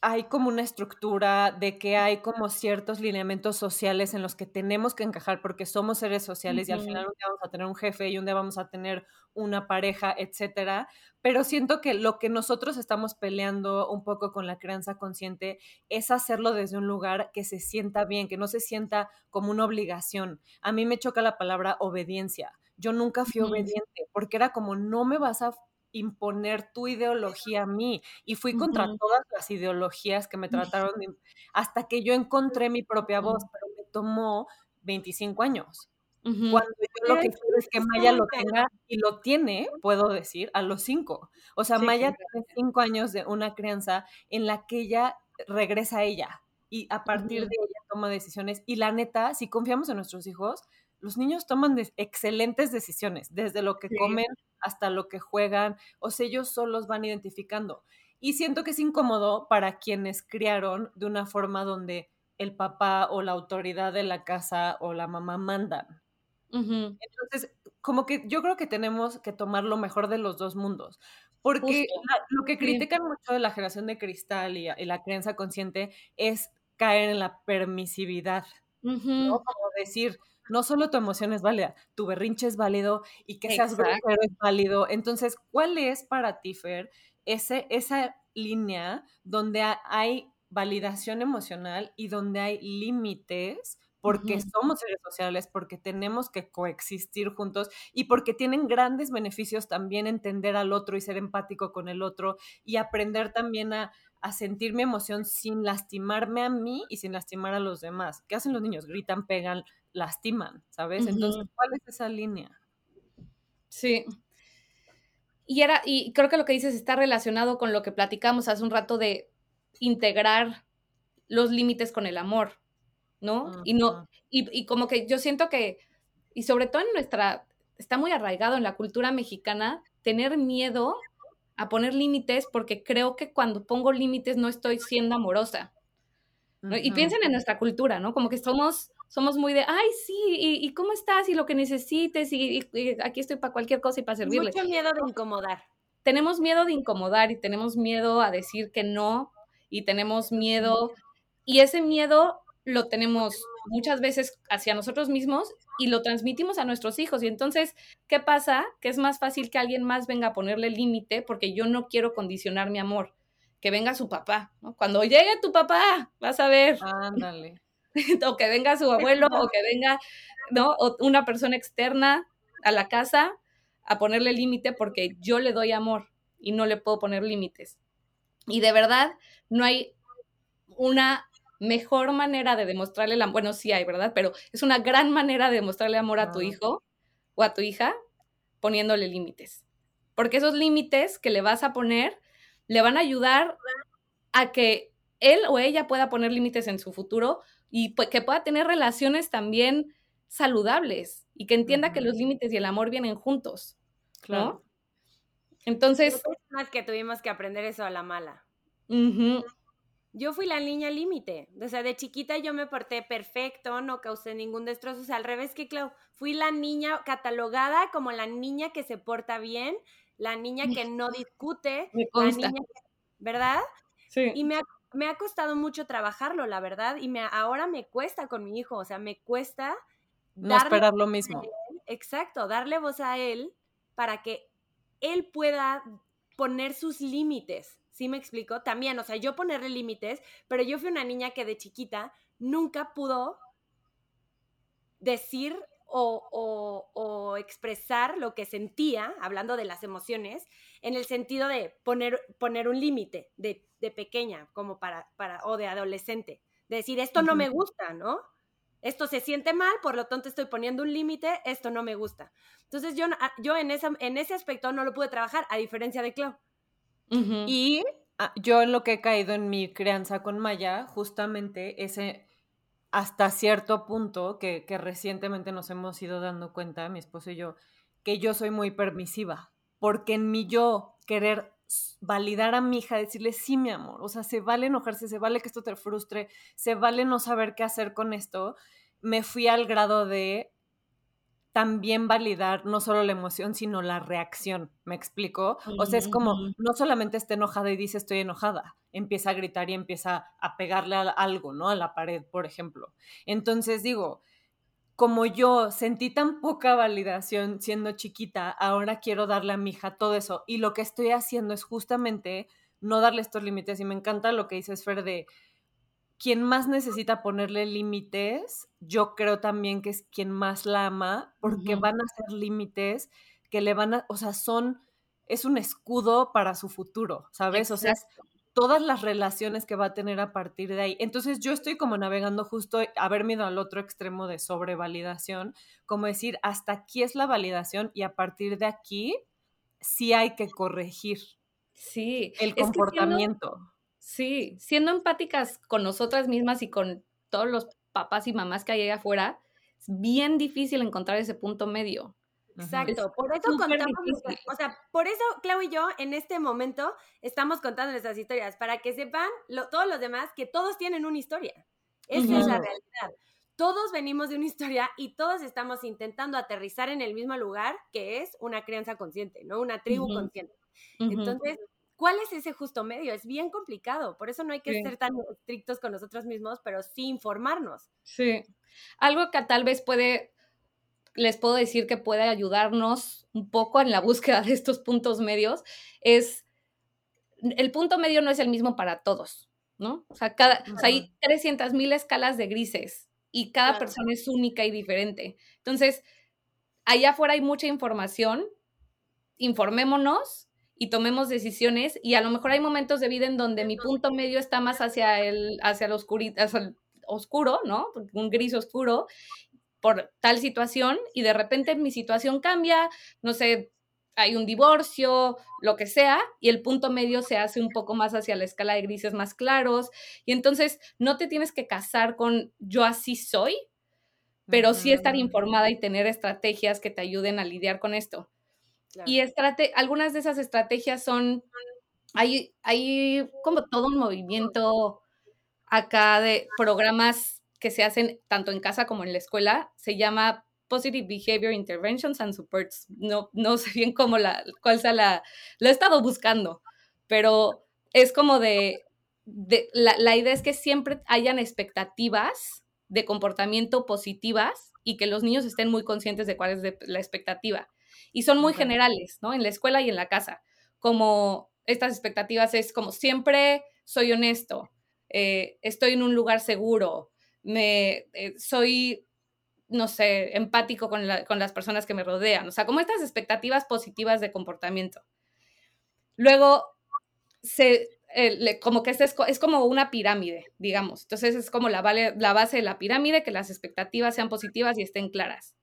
hay como una estructura, de que hay como ciertos lineamientos sociales en los que tenemos que encajar porque somos seres sociales y al final un día vamos a tener un jefe y un día vamos a tener una pareja, etcétera. Pero siento que lo que nosotros estamos peleando un poco con la crianza consciente es hacerlo desde un lugar que se sienta bien, que no se sienta como una obligación. A mí me choca la palabra obediencia. Yo nunca fui obediente porque era como no me vas a imponer tu ideología a mí. Y fui contra todas las ideologías que me trataron hasta que yo encontré mi propia voz, pero me tomó 25 años. Cuando yo lo que quiero es que Maya lo tenga y lo tiene, puedo decir, a los cinco. O sea, Maya tiene cinco años de una crianza en la que ella regresa a ella y a partir de ella toma decisiones. Y la neta, si confiamos en nuestros hijos, los niños toman excelentes decisiones, desde lo que comen hasta lo que juegan, o sea, ellos solos van identificando. Y siento que es incómodo para quienes criaron de una forma donde el papá o la autoridad de la casa o la mamá mandan. Entonces, como que yo creo que tenemos que tomar lo mejor de los dos mundos, porque lo que critican mucho de la generación de cristal y, la creencia consciente es caer en la permisividad, ¿no? Como decir, no solo tu emoción es válida, tu berrinche es válido y que seas grosero es válido. Entonces, ¿cuál es para ti, Fer, ese, esa línea donde hay validación emocional y donde hay límites? porque somos seres sociales, porque tenemos que coexistir juntos y porque tienen grandes beneficios también entender al otro y ser empático con el otro y aprender también a, a sentir mi emoción sin lastimarme a mí y sin lastimar a los demás. ¿Qué hacen los niños? Gritan, pegan, lastiman, ¿sabes? Entonces, ¿cuál es esa línea? Sí. Y era, y creo que lo que dices está relacionado con lo que platicamos hace un rato de integrar los límites con el amor, ¿no? Y no, y, y como que yo siento que, y sobre todo en nuestra, está muy arraigado en la cultura mexicana, tener miedo a poner límites porque creo que cuando pongo límites no estoy siendo amorosa. Y piensen en nuestra cultura, ¿no? Como que somos, somos muy de, ay, sí, y, cómo estás? Y lo que necesites, y, aquí estoy para cualquier cosa y para servirle. Mucho miedo de incomodar. Tenemos miedo de incomodar y tenemos miedo a decir que no, y tenemos miedo, y ese miedo lo tenemos muchas veces hacia nosotros mismos y lo transmitimos a nuestros hijos. Y entonces, ¿qué pasa? Que es más fácil que alguien más venga a ponerle límite porque yo no quiero condicionar mi amor. Que venga su papá, ¿no? Cuando llegue tu papá, vas a ver. Ándale. *laughs* o que venga su abuelo, o que venga, ¿no? O una persona externa a la casa a ponerle límite porque yo le doy amor y no le puedo poner límites. Y de verdad, no hay una mejor manera de demostrarle el amor, bueno, sí hay, ¿verdad? Pero es una gran manera de demostrarle amor a tu hijo o a tu hija poniéndole límites. Porque esos límites que le vas a poner le van a ayudar a que él o ella pueda poner límites en su futuro y que pueda tener relaciones también saludables y que entienda que los límites y el amor vienen juntos. Claro. Entonces. Más que tuvimos que aprender eso a la mala. Yo fui la niña límite. O sea, de chiquita yo me porté perfecto, no causé ningún destrozo. O sea, al revés que Clau, fui la niña catalogada como la niña que se porta bien, la niña que *laughs* no discute, la niña ¿verdad? Sí. Y me me ha, costado mucho trabajarlo, la verdad, y me, ahora me cuesta con mi hijo, o sea, me cuesta... No esperar lo mismo. exacto, darle voz a él para que él pueda poner sus límites. ¿Sí me explico? También, o sea, yo ponerle límites, pero yo fui una niña que de chiquita nunca pudo decir o, expresar lo que sentía, hablando de las emociones, en el sentido de poner, poner un límite de, pequeña, como para, para, o de adolescente. De decir, esto no me gusta, ¿no? Esto se siente mal, por lo tanto estoy poniendo un límite, esto no me gusta. Entonces yo, ah, yo en, esa, en ese aspecto no lo pude trabajar, a diferencia de Clau. Y ah, yo en lo que he caído en mi crianza con Maya, justamente ese hasta cierto punto que, que recientemente nos hemos ido dando cuenta, mi esposo y yo, que yo soy muy permisiva, porque en mi yo querer validar a mi hija, decirle, sí, mi amor, o sea, se vale enojarse, se vale que esto te frustre, se vale no saber qué hacer con esto, me fui al grado de también validar no solo la emoción, sino la reacción, ¿me explico? O sea, es como, no solamente está enojada y dice estoy enojada, empieza a gritar y empieza a pegarle a algo, ¿no? A la pared, por ejemplo. Entonces digo, como yo sentí tan poca validación siendo chiquita, ahora quiero darle a mi hija todo eso. Y lo que estoy haciendo es justamente no darle estos límites. Y me encanta lo que dices, Fer, de quien más necesita ponerle límites, yo creo también que es quien más la ama, porque van a ser límites que le van a, o sea, son, es un escudo para su futuro, ¿sabes? O sea, todas las relaciones que va a tener a partir de ahí. Entonces yo estoy como navegando justo, haberme ido al otro extremo de sobrevalidación, como decir, hasta aquí es la validación y a partir de aquí sí hay que corregir. Sí. El comportamiento. sí, siendo empáticas con nosotras mismas y con todos los papás y mamás que hay allá afuera, es bien difícil encontrar ese punto medio. Exacto, por eso contamos, o sea, por eso Clau y yo en este momento estamos contando nuestras historias, para que sepan todos los demás que todos tienen una historia. Esa es la realidad. Todos venimos de una historia y todos estamos intentando aterrizar en el mismo lugar que es una crianza consciente, ¿no? Una tribu consciente. Entonces, ¿cuál es ese justo medio? Es bien complicado, por eso no hay que ser tan estrictos con nosotros mismos, pero sí informarnos. Sí. Algo que tal vez puede les puedo decir que puede ayudarnos un poco en la búsqueda de estos puntos medios es, el punto medio no es el mismo para todos, ¿no? O sea, cada, hay 300 mil escalas de grises y cada persona es única y diferente. Entonces, allá afuera hay mucha información, informémonos y tomemos decisiones y a lo mejor hay momentos de vida en donde mi punto medio está más hacia el, hacia el, hacia el oscuro, ¿no? Un gris oscuro por tal situación y de repente mi situación cambia, no sé, hay un divorcio, lo que sea, y el punto medio se hace un poco más hacia la escala de grises más claros. Y entonces no te tienes que casar con yo así soy, pero sí estar informada y tener estrategias que te ayuden a lidiar con esto. Y algunas de esas estrategias son, hay, hay como todo un movimiento acá de programas que se hacen tanto en casa como en la escuela. Se llama Positive Behavior Interventions and Supports. No, no *laughs* sé bien cómo la, cuál sea la, lo he estado buscando, pero es como de, de la, la, idea es que siempre hayan expectativas de comportamiento positivas y que los niños estén muy conscientes de cuál es la expectativa. Y son muy generales, ¿no? En la escuela y en la casa. Como estas expectativas es como siempre soy honesto, eh, estoy en un lugar seguro, me eh, soy, no sé, empático con, las personas que me rodean. O sea, como estas expectativas positivas de comportamiento. Luego, se, como que es, es, como una pirámide, digamos. Entonces es como la, la base de la pirámide, que las expectativas sean positivas y estén claras.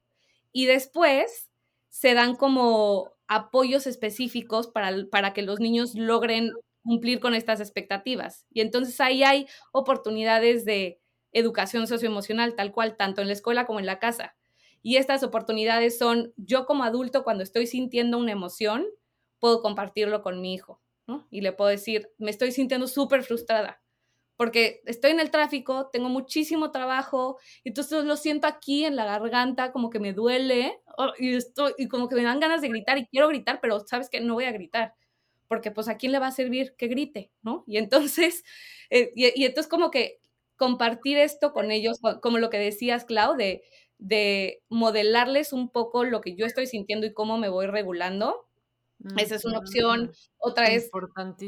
Y después se dan como apoyos específicos para, para que los niños logren cumplir con estas expectativas. Y entonces ahí hay oportunidades de educación socioemocional, tal cual, tanto en la escuela como en la casa. Y estas oportunidades son, yo como adulto, cuando estoy sintiendo una emoción, puedo compartirlo con mi hijo, ¿no? Y le puedo decir, me estoy sintiendo súper frustrada, porque estoy en el tráfico, tengo muchísimo trabajo, entonces lo siento aquí en la garganta, como que me duele, y, estoy, y como que me dan ganas de gritar, y quiero gritar, pero sabes que no voy a gritar, porque pues a quién le va a servir que grite, ¿no? Y entonces, eh, y, y entonces como que compartir esto con ellos, como lo que decías, Clau, de de modelarles un poco lo que yo estoy sintiendo y cómo me voy regulando. Esa es una opción. Otra es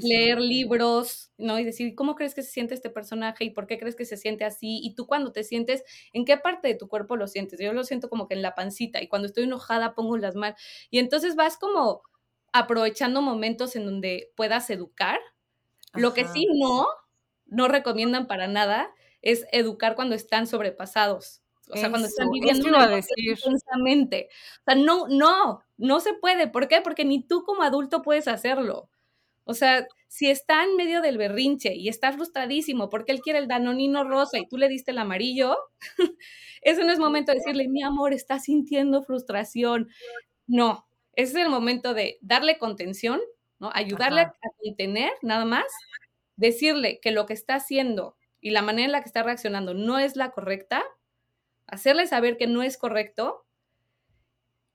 leer libros, ¿no? Y decir, ¿cómo crees que se siente este personaje y por qué crees que se siente así? Y tú cuando te sientes, ¿en qué parte de tu cuerpo lo sientes? Yo lo siento como que en la pancita y cuando estoy enojada pongo las manos. Y entonces vas como aprovechando momentos en donde puedas educar. Lo que sí no, no recomiendan para nada es educar cuando están sobrepasados. O sea, cuando están viviendo una intensamente. O sea, no, no, no se puede. ¿Por qué? Porque ni tú como adulto puedes hacerlo. O sea, si está en medio del berrinche y está frustradísimo porque él quiere el danonino rosa y tú le diste el amarillo, *laughs* ese no es momento de decirle, mi amor, está sintiendo frustración. No, ese es el momento de darle contención, ¿no? Ayudarle a contener nada más, decirle que lo que está haciendo y la manera en la que está reaccionando no es la correcta hacerle saber que no es correcto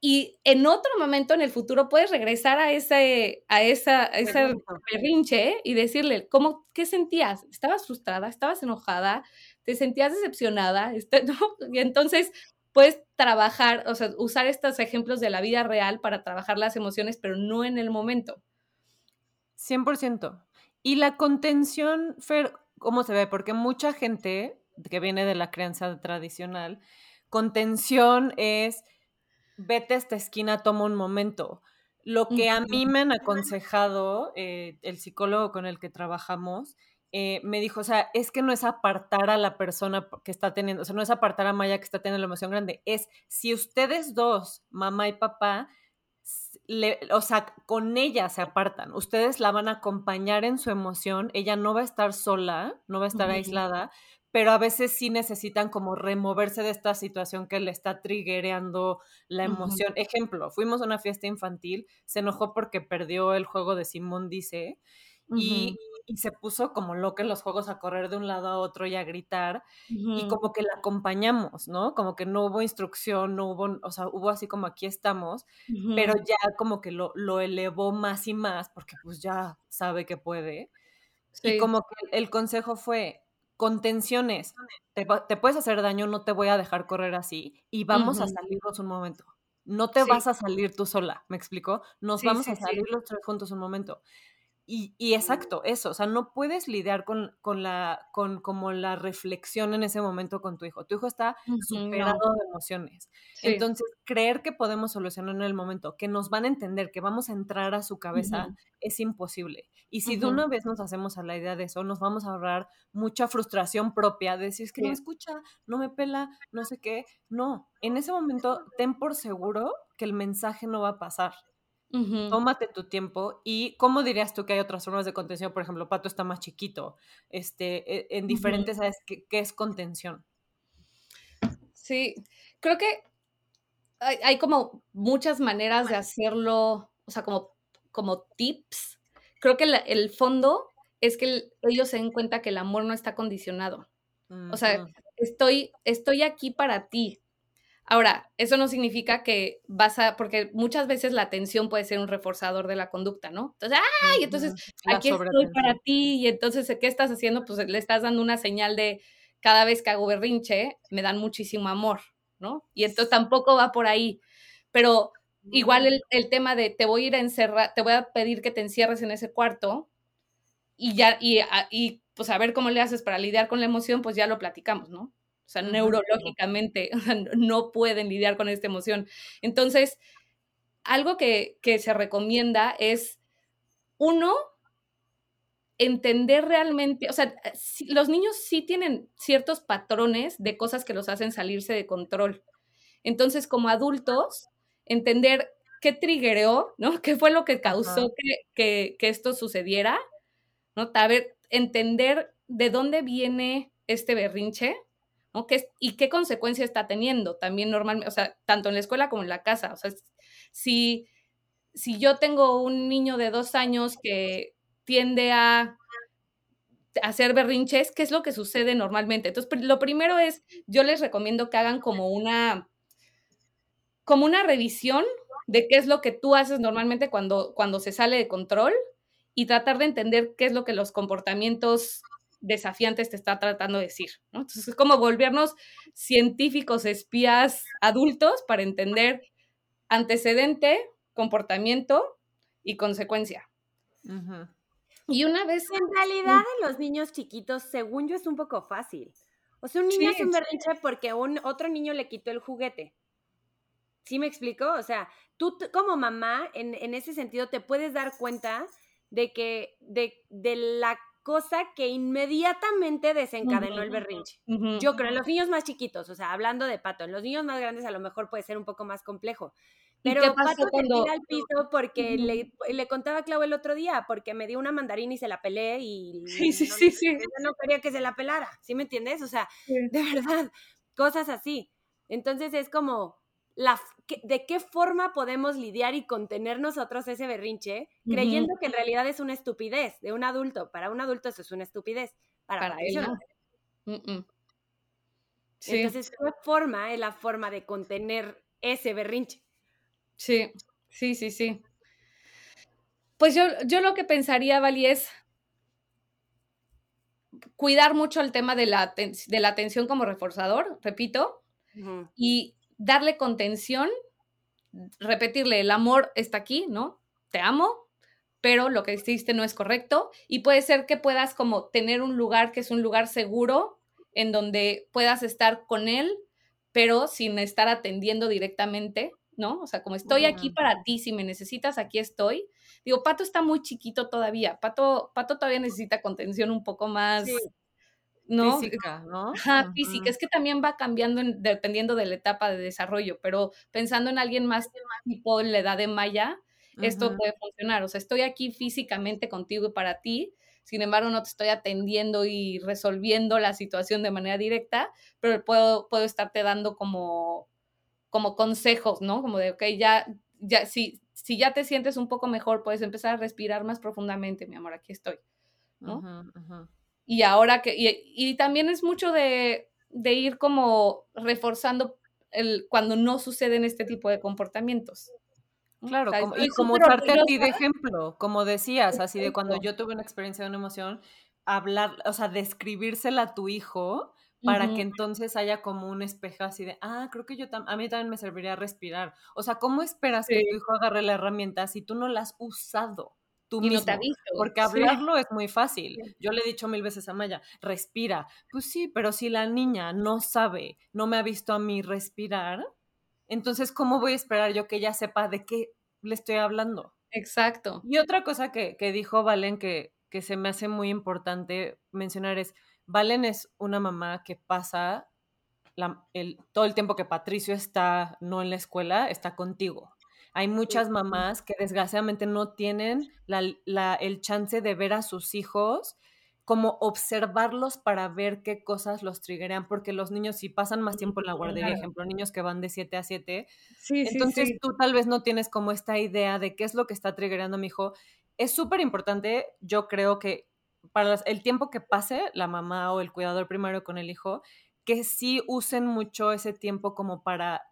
y en otro momento en el futuro puedes regresar a ese, a esa, ese berrinche y decirle, ¿cómo, ¿qué sentías? ¿Estabas frustrada? ¿Estabas enojada? ¿Te sentías decepcionada? Este, *laughs* y entonces puedes trabajar, o sea, usar estos ejemplos de la vida real para trabajar las emociones, pero no en el momento. 100%. Y la contención, Fer, ¿cómo se ve? Porque mucha gente que viene de la crianza tradicional, contención es vete a esta esquina, toma un momento. Lo que a mí me han aconsejado eh, el psicólogo con el que trabajamos, eh, me dijo, o sea, es que no es apartar a la persona que está teniendo, o sea, no es apartar a Maya que está teniendo la emoción grande, es si ustedes dos, mamá y papá, o sea, con ella se apartan, ustedes la van a acompañar en su emoción, ella no va a estar sola, no va a estar aislada, pero a veces sí necesitan como removerse de esta situación que le está triggereando la emoción. Ejemplo, fuimos a una fiesta infantil, se enojó porque perdió el juego de Simón Dice y, se puso como loca en los juegos a correr de un lado a otro y a gritar y como que la acompañamos, ¿no? Como que no hubo instrucción, no hubo, o sea, hubo así como aquí estamos, pero ya como que lo, lo elevó más y más porque pues ya sabe que puede. Y como que el consejo fue, contenciones. Te, te, puedes hacer daño, no te voy a dejar correr así y vamos a salirnos un momento. No te vas a salir tú sola, ¿me explico? Nos vamos a salir los tres juntos un momento. Y, exacto, eso, o sea, no puedes lidiar con, con, la, con como la reflexión en ese momento con tu hijo. Tu hijo está superado de emociones. Entonces, creer que podemos solucionar en el momento, que nos van a entender, que vamos a entrar a su cabeza, es imposible. Y si de una vez nos hacemos a la idea de eso, nos vamos a ahorrar mucha frustración propia de decir, es que no escucha, no me pela, no sé qué. No, en ese momento, ten por seguro que el mensaje no va a pasar. Tómate tu tiempo y cómo dirías tú que hay otras formas de contención, por ejemplo, Pato está más chiquito, este, e, en diferentes, ¿sabes qué, es contención? Sí, creo que hay, como muchas maneras de hacerlo, o sea, como, como tips. Creo que el fondo es que ellos se den cuenta que el amor no está condicionado. O sea, estoy, estoy aquí para ti, Ahora, eso no significa que vas a, porque muchas veces la atención puede ser un reforzador de la conducta, ¿no? Entonces, ¡ay! Entonces, aquí estoy para ti y entonces, ¿qué estás haciendo? Pues le estás dando una señal de cada vez que hago berrinche, me dan muchísimo amor, ¿no? Y entonces tampoco va por ahí. Pero igual el, el tema de te voy a ir a encerrar, te voy a pedir que te encierres en ese cuarto y ya, y, y pues a ver cómo le haces para lidiar con la emoción, pues ya lo platicamos, ¿no? O sea, neurológicamente no pueden lidiar con esta emoción. Entonces, algo que, se recomienda es, uno, entender realmente, o sea, los niños sí tienen ciertos patrones de cosas que los hacen salirse de control. Entonces, como adultos, entender qué triggeró, ¿no? *laughs* ¿Qué fue lo que causó que, esto sucediera? ¿No? A ver, entender de dónde viene este berrinche, ¿no? ¿Qué, y qué consecuencia está teniendo también normalmente, o sea, tanto en la escuela como en la casa. O sea, si, si yo tengo un niño de dos años que tiende a hacer berrinches, ¿qué es lo que sucede normalmente? Entonces, lo primero es, yo les recomiendo que hagan como una, como una revisión de qué es lo que tú haces normalmente cuando, cuando se sale de control y tratar de entender qué es lo que los comportamientos desafiantes te está tratando de decir, ¿no? Entonces, es como volvernos científicos espías adultos para entender antecedente, comportamiento y consecuencia. Y una vez... En realidad, en los niños chiquitos, según yo, es un poco fácil. O sea, un niño es un berrinche porque un otro niño le quitó el juguete. ¿Sí me explico? O sea, tú como mamá, en, en ese sentido, te puedes dar cuenta de que, de, de la cosa que inmediatamente desencadenó el berrinche. Yo creo, en los niños más chiquitos, o sea, hablando de pato, en los niños más grandes a lo mejor puede ser un poco más complejo. Pero Pato cuando... al piso porque le, le, contaba a Clau el otro día, porque me dio una mandarina y se la pelé y sí, sí, sí, sí. no quería que se la pelara, ¿sí me entiendes? O sea, de *laughs* verdad, cosas así. Entonces es como, la, ¿de qué forma podemos lidiar y contener nosotros ese berrinche, creyendo que en realidad es una estupidez de un adulto? Para un adulto eso es una estupidez, para, él no. Entonces, ¿qué forma es la forma de contener ese berrinche? Sí, sí, sí, sí. Pues yo, yo lo que pensaría, Vali, es cuidar mucho el tema de la, de la atención como reforzador, repito, y darle contención, repetirle, el amor está aquí, ¿no? Te amo, pero lo que hiciste no es correcto y puede ser que puedas como tener un lugar que es un lugar seguro en donde puedas estar con él, pero sin estar atendiendo directamente ¿no? O sea, como estoy aquí para ti, si me necesitas, aquí estoy. Digo, Pato está muy chiquito todavía. Pato, Pato todavía necesita contención un poco más. ¿No? Física, ¿no? Ajá, física. Es que también va cambiando dependiendo de la etapa de desarrollo, pero pensando en alguien más tipo la edad de Maya, esto puede funcionar. O sea, estoy aquí físicamente contigo y para ti, sin embargo, no te estoy atendiendo y resolviendo la situación de manera directa, pero puedo, puedo estarte dando como como consejos, ¿no? Como de, ok, ya, ya, si, si ya te sientes un poco mejor, puedes empezar a respirar más profundamente, mi amor, aquí estoy, ¿no? Y ahora que, y, también es mucho de, de, ir como reforzando el, cuando no suceden este tipo de comportamientos. Claro, y como usarte a ti de ejemplo, como decías, así de cuando yo tuve una experiencia de una emoción, hablar, o sea, describírsela a tu hijo para que entonces haya como un espejo así de, ah, creo que yo a mí también me serviría respirar. O sea, ¿cómo esperas que tu hijo agarre la herramienta si tú no la has usado? Tú mismo, porque hablarlo es muy fácil. Yo le he dicho mil veces a Maya, respira. Pues sí, pero si la niña no sabe, no me ha visto a mí respirar, entonces, ¿cómo voy a esperar yo que ella sepa de qué le estoy hablando? Exacto. Y otra cosa que, que dijo Valen que, que se me hace muy importante mencionar es, Valen es una mamá que pasa el, todo el tiempo que Patricio está no en la escuela, está contigo. Hay muchas mamás que desgraciadamente no tienen el chance de ver a sus hijos como observarlos para ver qué cosas los triggeran, porque los niños si pasan más tiempo en la guardería, ejemplo, niños que van de 7 a 7, entonces tú tal vez no tienes como esta idea de qué es lo que está triggerando a mi hijo. Es súper importante, yo creo que para el tiempo que pase la mamá o el cuidador primario con el hijo, que sí usen mucho ese tiempo como para,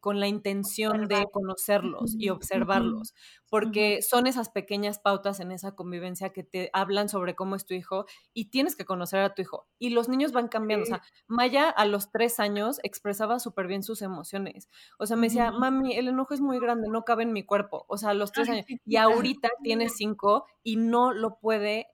con la intención de conocerlos y observarlos, porque son esas pequeñas pautas en esa convivencia que te hablan sobre cómo es tu hijo y tienes que conocer a tu hijo. Y los niños van cambiando. O sea, Maya a los tres años expresaba súper bien sus emociones. O sea, me decía, mami, el enojo es muy grande, no cabe en mi cuerpo. O sea, a los tres años. Y ahorita tiene cinco y no lo puede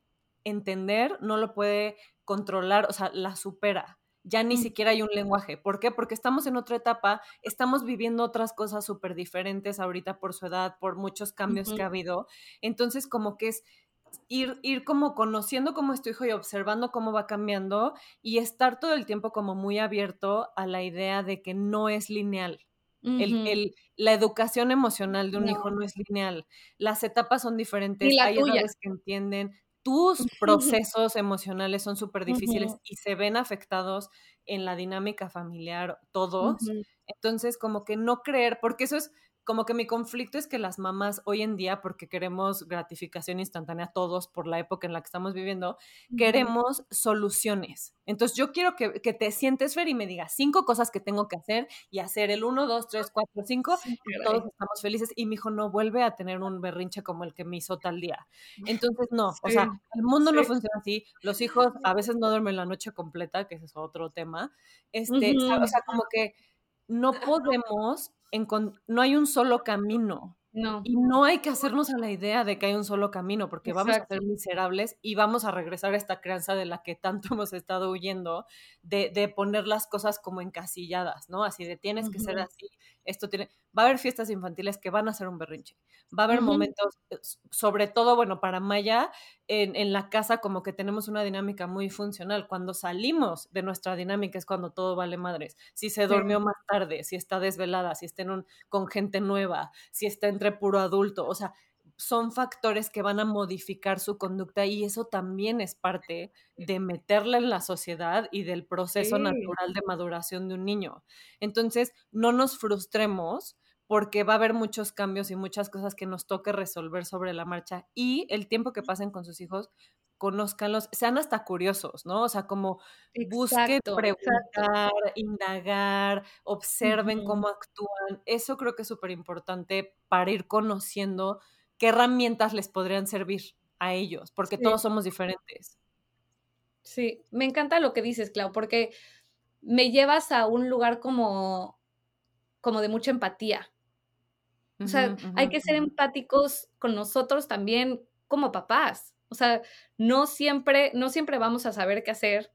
entender, no lo puede controlar, o sea, la supera. Ya ni siquiera hay un lenguaje. ¿Por qué? Porque estamos en otra etapa, estamos viviendo otras cosas súper diferentes ahorita por su edad, por muchos cambios que ha habido. Entonces, como que es ir, ir como conociendo cómo es tu hijo y observando cómo va cambiando y estar todo el tiempo como muy abierto a la idea de que no es lineal. el, la educación emocional de un hijo no es lineal. Las etapas son diferentes. Hay edades que entienden. Tus procesos emocionales son súper difíciles y se ven afectados en la dinámica familiar todos. Entonces, como que no creer, porque eso es como que mi conflicto es que las mamás hoy en día, porque queremos gratificación instantánea todos por la época en la que estamos viviendo, queremos soluciones. Entonces yo quiero que, te sientes, Fer, y me digas cinco cosas que tengo que hacer y hacer el uno, dos, tres, cuatro, cinco, y todos estamos felices. Y mi hijo no vuelve a tener un berrinche como el que me hizo tal día. Entonces, no, o sea, el mundo no funciona así. Los hijos a veces no duermen la noche completa, que ese es otro tema. Este, o sea, como que no podemos no hay un solo camino. No. Y no hay que hacernos a la idea de que hay un solo camino, porque vamos a ser miserables y vamos a regresar a esta crianza de la que tanto *laughs* hemos estado huyendo, de, de poner las cosas como encasilladas, ¿no? Así de tienes que ser así, esto tiene, va a haber fiestas infantiles que van a ser un berrinche, va a haber momentos, eh, sobre todo, bueno, para Maya, en, en, la casa como que tenemos una dinámica muy funcional, cuando salimos de nuestra dinámica es cuando todo vale madres, si se durmió más tarde, si está desvelada, si está en con gente nueva, si está entre puro adulto, o sea, son factores que van a modificar su conducta y eso también es parte de meterla en la sociedad y del proceso natural de maduración de un niño. Entonces, no nos frustremos porque va a haber muchos cambios y muchas cosas que nos toque resolver sobre la marcha y el tiempo que pasen con sus hijos, conózcanlos, sean hasta curiosos, ¿no? O sea, como busquen preguntar, indagar, observen cómo actúan. Eso creo que es súper importante para ir conociendo qué herramientas les podrían servir a ellos, porque todos somos diferentes. Sí, me encanta lo que dices, Clau, porque me llevas a un lugar como, como de mucha empatía. O sea, hay que ser empáticos con nosotros también como papás. O sea, no siempre, no siempre vamos a saber qué hacer.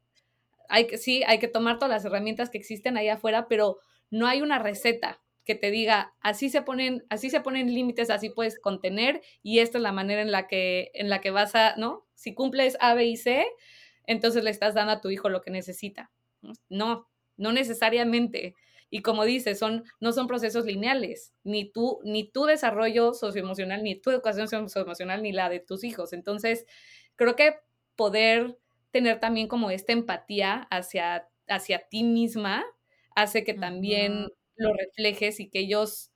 Hay que, sí, hay que tomar todas las herramientas que existen ahí afuera, pero no hay una receta que te diga, así se ponen, así se ponen límites, así puedes contener y esta es la manera en la que, en la que vas a, ¿no? Si cumples A, B y C, entonces le estás dando a tu hijo lo que necesita. No, no necesariamente. Y como dices, son, no son procesos lineales, ni tú, ni tu desarrollo socioemocional, ni tu educación socioemocional, ni la de tus hijos. Entonces, creo que poder tener también como esta empatía hacia, hacia ti misma hace que también lo reflejes y que ellos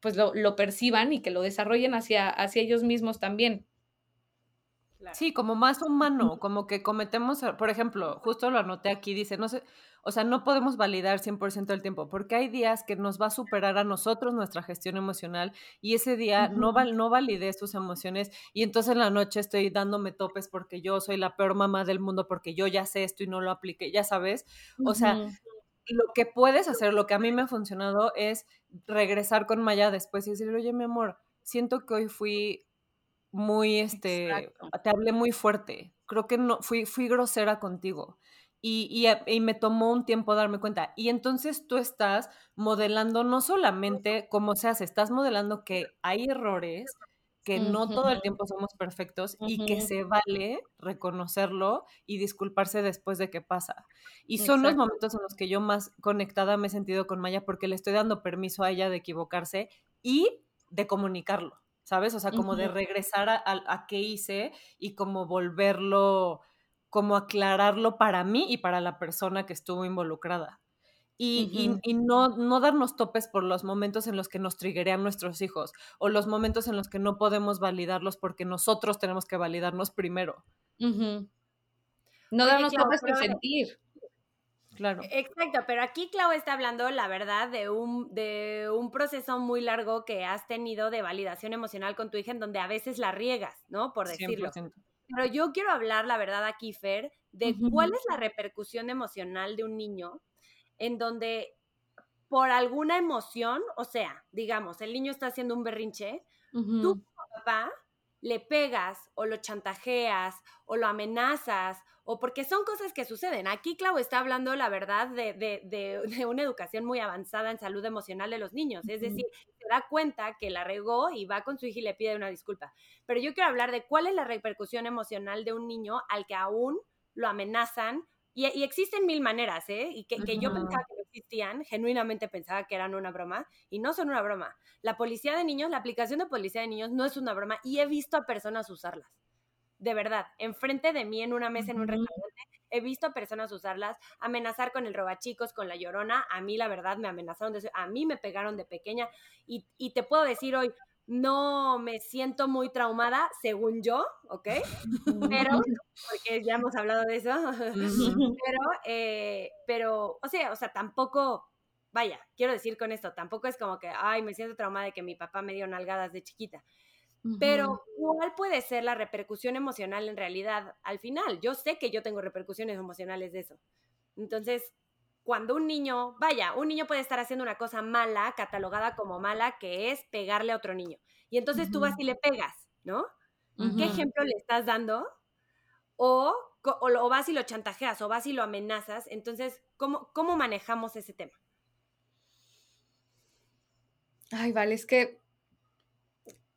pues lo, perciban y que lo desarrollen hacia, hacia ellos mismos también. Sí, como más humano, como que cometemos, por ejemplo, justo lo anoté aquí, dice, no sé, o sea, no podemos validar 100% del tiempo, porque hay días que nos va a superar a nosotros nuestra gestión emocional y ese día no, val, no validé sus emociones y entonces en la noche estoy dándome topes porque yo soy la peor mamá del mundo, porque yo ya sé esto y no lo apliqué, ya sabes. O sea, lo que puedes hacer, lo que a mí me ha funcionado es regresar con Maya después y decirle, oye, mi amor, siento que hoy fui muy, este, te hablé muy fuerte, creo que no, fui, fui grosera contigo. Y, y, y, me tomó un tiempo darme cuenta. Y entonces tú estás modelando no solamente cómo se hace, estás modelando que hay errores, que no todo el tiempo somos perfectos y que se vale reconocerlo y disculparse después de que pasa. Y son los momentos en los que yo más conectada me he sentido con Maya porque le estoy dando permiso a ella de equivocarse y de comunicarlo, ¿sabes? O sea, como de regresar a, a, qué hice y como volverlo, como aclararlo para mí y para la persona que estuvo involucrada y, y, no, no darnos topes por los momentos en los que nos triguerean nuestros hijos o los momentos en los que no podemos validarlos porque nosotros tenemos que validarnos primero. No darnos topes por sentir. Claro. Exacto, pero aquí Clau está hablando, la verdad, de un, de un proceso muy largo que has tenido de validación emocional con tu hija en donde a veces la riegas, ¿no? Por decirlo. Pero yo quiero hablar, la verdad, aquí, Fer, de cuál es la repercusión emocional de un niño en donde por alguna emoción, o sea, digamos, el niño está haciendo un berrinche, tú como papá le pegas o lo chantajeas o lo amenazas o porque son cosas que suceden. Aquí Clau está hablando, la verdad, de, de, de, *laughs* una educación muy avanzada en salud emocional de los niños. Es decir, se da cuenta que la regó y va con su hija y le pide una disculpa. Pero yo quiero hablar de cuál es la repercusión emocional de un niño al que aún lo amenazan. Y, existen mil maneras, ¿eh? Y que, que yo pensaba que no existían, genuinamente pensaba que eran una broma, y no son una broma. La policía de niños, la aplicación de policía de niños no es una broma, y he visto a personas usarlas de verdad, enfrente de mí en una mesa en un restaurante, he visto a personas usarlas, amenazar con el robachicos, con la llorona, a mí la verdad me amenazaron, de, a mí me pegaron de pequeña y, y te puedo decir hoy, no me siento muy traumada, según yo, ¿ok? *laughs* Pero, porque ya hemos hablado de eso, pero, eh, pero, o sea, o sea, tampoco, vaya, quiero decir con esto, tampoco es como que, ay, me siento traumada de que mi papá me dio nalgadas de chiquita. Pero, ¿cuál puede ser la repercusión emocional en realidad al final? Yo sé que yo tengo repercusiones emocionales de eso. Entonces, cuando un niño, vaya, un niño puede estar haciendo una cosa mala, catalogada como mala, que es pegarle a otro niño. Y entonces tú vas y le pegas, ¿no? ¿Qué ejemplo le estás dando? O, o, vas y lo chantajeas, o vas y lo amenazas. Entonces, ¿cómo, cómo manejamos ese tema? Ay, vale, es que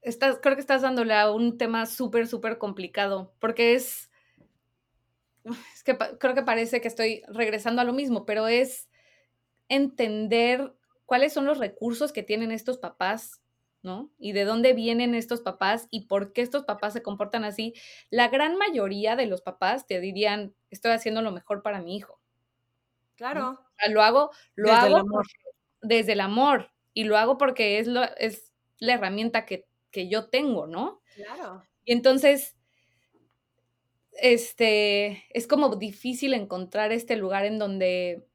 estás, creo que estás dándole a un tema súper, súper complicado, porque es, es que creo que parece que estoy regresando a lo mismo, pero es entender cuáles son los recursos que tienen estos papás, ¿no? Y de dónde vienen estos papás y por qué estos papás se comportan así. La gran mayoría de los papás te dirían, estoy haciendo lo mejor para mi hijo. Claro. lo hago, lo desde hago el amor. desde el amor y lo hago porque es, lo, es la herramienta que que yo tengo, ¿no? Claro. Y entonces, este, es como difícil encontrar este lugar en donde,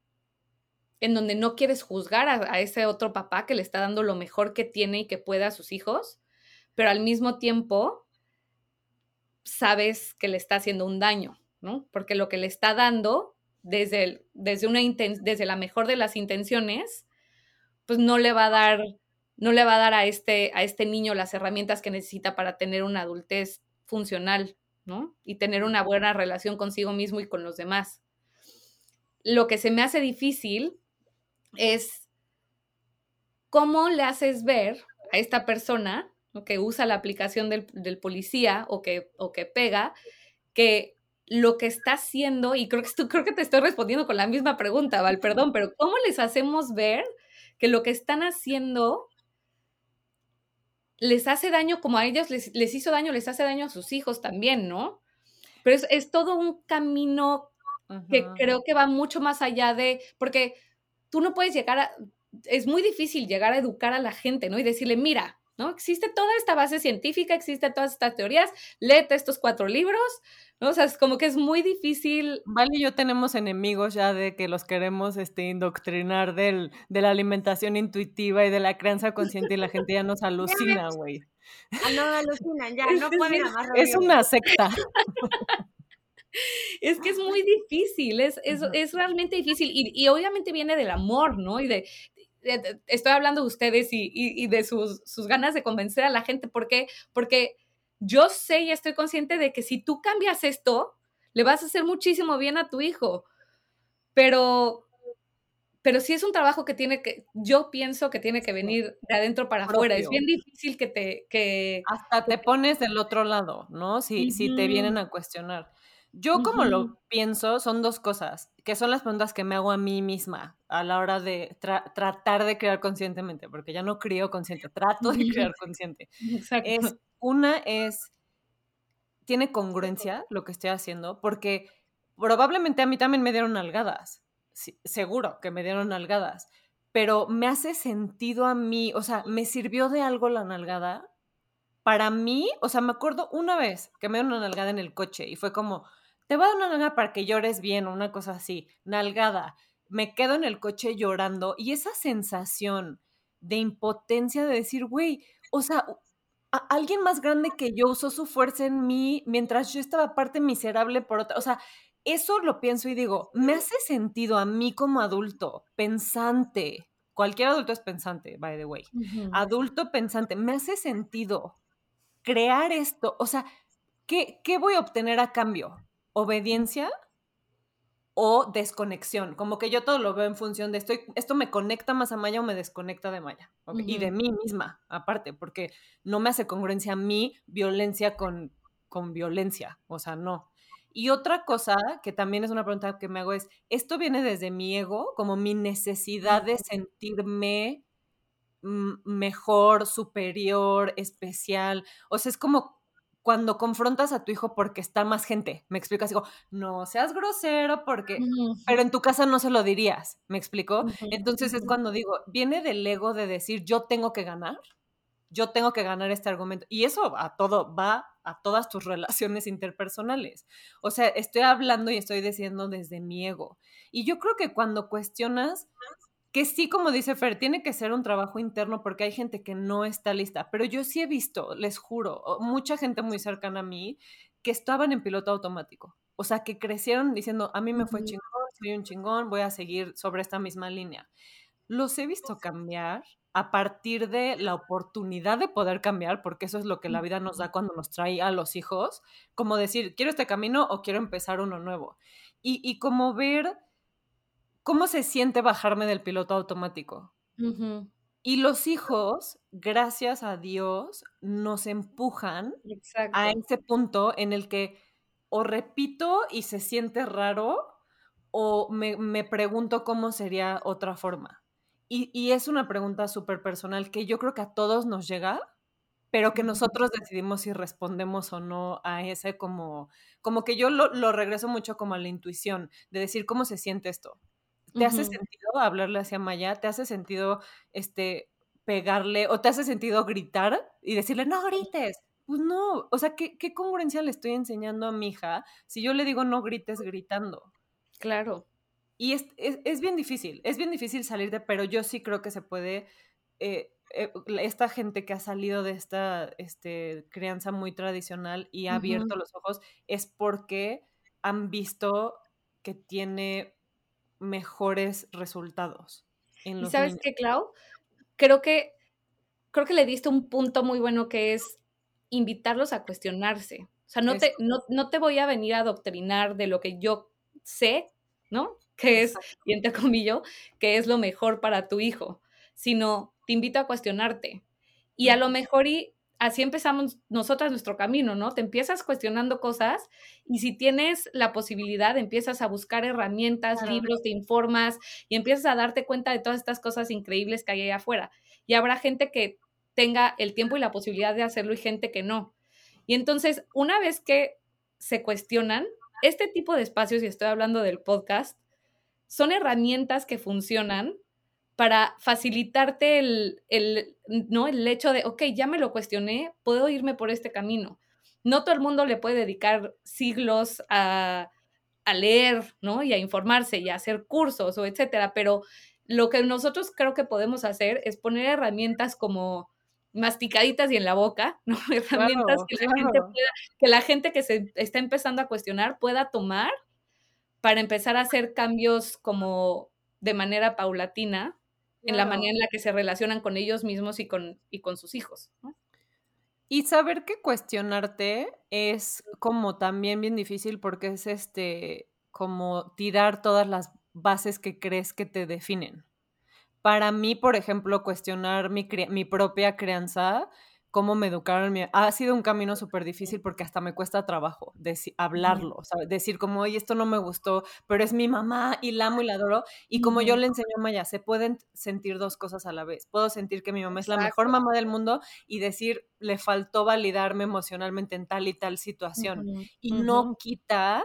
en donde no quieres juzgar a, ese otro papá que le está dando lo mejor que tiene y que puede a sus hijos, pero al mismo tiempo sabes que le está haciendo un daño, ¿no? Porque lo que le está dando desde, desde, una desde la mejor de las intenciones, pues no le va a dar no le va a dar a este, a este niño las herramientas que necesita para tener una adultez funcional, ¿no? Y tener una buena relación consigo mismo y con los demás. Lo que se me hace difícil es cómo le haces ver a esta persona que usa la aplicación del, policía o que, o que pega, que lo que está haciendo, y creo que, creo que te estoy respondiendo con la misma pregunta, Val, perdón, pero ¿cómo les hacemos ver que lo que están haciendo les hace daño como a ellos les, hizo daño, les hace daño a sus hijos también, ¿no? Pero es, todo un camino que creo que va mucho más allá de, porque tú no puedes llegar a, es muy difícil llegar a educar a la gente, ¿no? Y decirle, mira, ¿no? Existe toda esta base científica, existe todas estas teorías, léete estos cuatro libros, ¿no? O sea, es como que es muy difícil. Vale yo tenemos enemigos ya de que los queremos este, indoctrinar del, de la alimentación intuitiva y de la crianza consciente y la gente ya nos *laughs* alucina, güey. Ah, no alucinan, ya, *laughs* no pueden amar. Es una secta. *laughs* es que es muy difícil, es, es, es realmente difícil y, y, obviamente viene del amor, ¿no? Y de, estoy hablando de ustedes y, y, de sus, sus, ganas de convencer a la gente. ¿Por qué? Porque yo sé y estoy consciente de que si tú cambias esto, le vas a hacer muchísimo bien a tu hijo. Pero, pero sí es un trabajo que tiene que, yo pienso que tiene que venir de adentro para afuera. Es bien difícil que te, que... Hasta te pones del otro lado, ¿no? Si, si te vienen a cuestionar. Yo como lo pienso, son dos cosas, que son las preguntas que me hago a mí misma a la hora de tratar de crear conscientemente, porque ya no creo consciente, trato de *laughs* crear consciente. Es, una es, tiene congruencia lo que estoy haciendo, porque probablemente a mí también me dieron nalgadas, seguro que me dieron nalgadas, pero me hace sentido a mí, o sea, me sirvió de algo la nalgada. Para mí, o sea, me acuerdo una vez que me dieron una nalgada en el coche y fue como, te voy a dar una nalgada para que llores bien o una cosa así, nalgada. Me quedo en el coche llorando y esa sensación de impotencia de decir, güey, o sea, alguien más grande que yo usó su fuerza en mí mientras yo estaba parte miserable por otra, o sea, eso lo pienso y digo, me hace sentido a mí como adulto, pensante, cualquier adulto es pensante, by the way, adulto pensante, me hace sentido crear esto, o sea, ¿qué, ¿qué voy a obtener a cambio? obediencia, o desconexión, como que yo todo lo veo en función de esto, esto me conecta más a Maya o me desconecta de Maya, y de mí misma, aparte, porque no me hace congruencia a mí violencia con, con violencia, o sea, no. Y otra cosa que también es una pregunta que me hago es, ¿esto viene desde mi ego, como mi necesidad de sentirme mejor, superior, especial? O sea, es como cuando confrontas a tu hijo porque está más gente, me explicas, digo, no seas grosero porque, pero en tu casa no se lo dirías, me explico. Entonces es cuando digo, viene del ego de decir, yo tengo que ganar, yo tengo que ganar este argumento. Y eso a todo va a todas tus *laughs* relaciones interpersonales. O sea, estoy hablando y estoy diciendo desde mi ego. Y yo creo que cuando cuestionas que sí, como dice Fer, tiene que ser un trabajo interno porque hay gente que no está lista, pero yo sí he visto, les juro, mucha gente muy cercana a mí que estaban en piloto automático. O sea, que crecieron diciendo, a mí me fue chingón, soy un chingón, voy a seguir sobre esta misma línea. Los he visto cambiar a partir de la oportunidad de poder cambiar, porque eso es lo que la vida nos da cuando nos trae a los hijos, como decir, quiero este camino o quiero empezar uno nuevo. Y, y como ver ¿cómo se siente bajarme del piloto automático? Y los hijos, gracias a Dios, nos empujan a ese punto en el que o repito y se siente raro o me, pregunto cómo sería otra forma. Y, y es una pregunta súper personal que yo creo que a todos nos llega, pero que nosotros decidimos si respondemos o no a ese como, como que yo lo, lo regreso mucho como a la intuición, de decir cómo se siente esto. ¿Te hace sentido hablarle hacia Maya? ¿Te hace sentido este, pegarle o te hace sentido gritar y decirle, no grites? Pues no, o sea, ¿qué, congruencia le estoy enseñando a mi hija si yo le digo no grites gritando? Claro. Y es, es, bien difícil, es bien difícil salir de, pero yo sí creo que se puede, eh, eh, esta gente que ha salido de esta este, crianza muy tradicional y ha abierto los ojos, es porque han visto que tiene mejores resultados. En los ¿Y sabes qué, Clau? Creo que, creo que le diste un punto muy bueno que es invitarlos a cuestionarse. O sea, no te, no, no te voy a venir a adoctrinar de lo que yo sé, ¿no? Que es, y entre comillas, que es lo mejor para tu hijo, sino te invito a cuestionarte. Y a lo mejor y así empezamos nosotras nuestro camino, ¿no? Te empiezas cuestionando cosas y si tienes la posibilidad, empiezas a buscar herramientas, libros, te informas y empiezas a darte cuenta de todas estas cosas increíbles que hay allá afuera. Y habrá gente que tenga el tiempo y la posibilidad de hacerlo y gente que no. Y entonces, una vez que se cuestionan, este tipo de espacios, y estoy hablando del podcast, son herramientas que funcionan para facilitarte el, el, ¿no? el hecho de, ok, ya me lo cuestioné, puedo irme por este camino. No todo el mundo le puede dedicar siglos a, a leer, ¿no? Y a informarse y a hacer cursos o etcétera, pero lo que nosotros creo que podemos hacer es poner herramientas como masticaditas y en la boca, ¿no? *laughs* Herramientas que, la gente pueda, que la gente que se está empezando a cuestionar pueda tomar para empezar a hacer cambios como de manera paulatina en la manera en la que se relacionan con ellos mismos y con, y con sus hijos. Y saber que cuestionarte es como también bien difícil porque es este como tirar todas las bases que crees que te definen. Para mí, por ejemplo, cuestionar mi, mi propia crianza cómo me educaron. Ha sido un camino súper difícil porque hasta me cuesta trabajo hablarlo, decir como, oye, esto no me gustó, pero es mi mamá y la amo y la adoro. Y como yo le enseño a Maya, se pueden sentir dos cosas a la vez. Puedo sentir que mi mamá es la mejor mamá del mundo y decir, le faltó validarme emocionalmente en tal y tal situación. Y no quita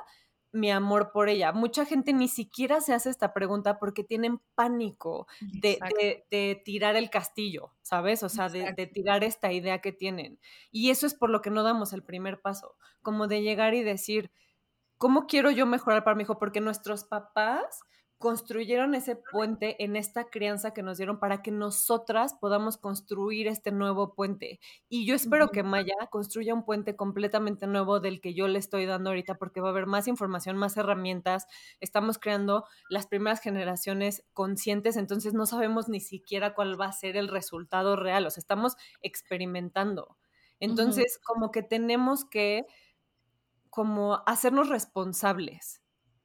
mi amor por ella. Mucha gente ni siquiera se hace esta pregunta porque tienen pánico de, tirar el castillo, ¿sabes? O sea, de, de, tirar esta idea que tienen. Y eso es por lo que no damos el primer paso, como de llegar y decir, ¿cómo quiero yo mejorar para mi hijo? Porque nuestros papás construyeron ese puente en esta crianza que nos dieron para que nosotras podamos construir este nuevo puente. Y yo espero que Maya construya un puente completamente nuevo del que yo le estoy dando ahorita porque va a haber más información, más herramientas. Estamos creando las primeras generaciones conscientes, entonces no sabemos ni siquiera cuál va a ser el resultado real, o sea, estamos experimentando. Entonces, como que tenemos que como hacernos responsables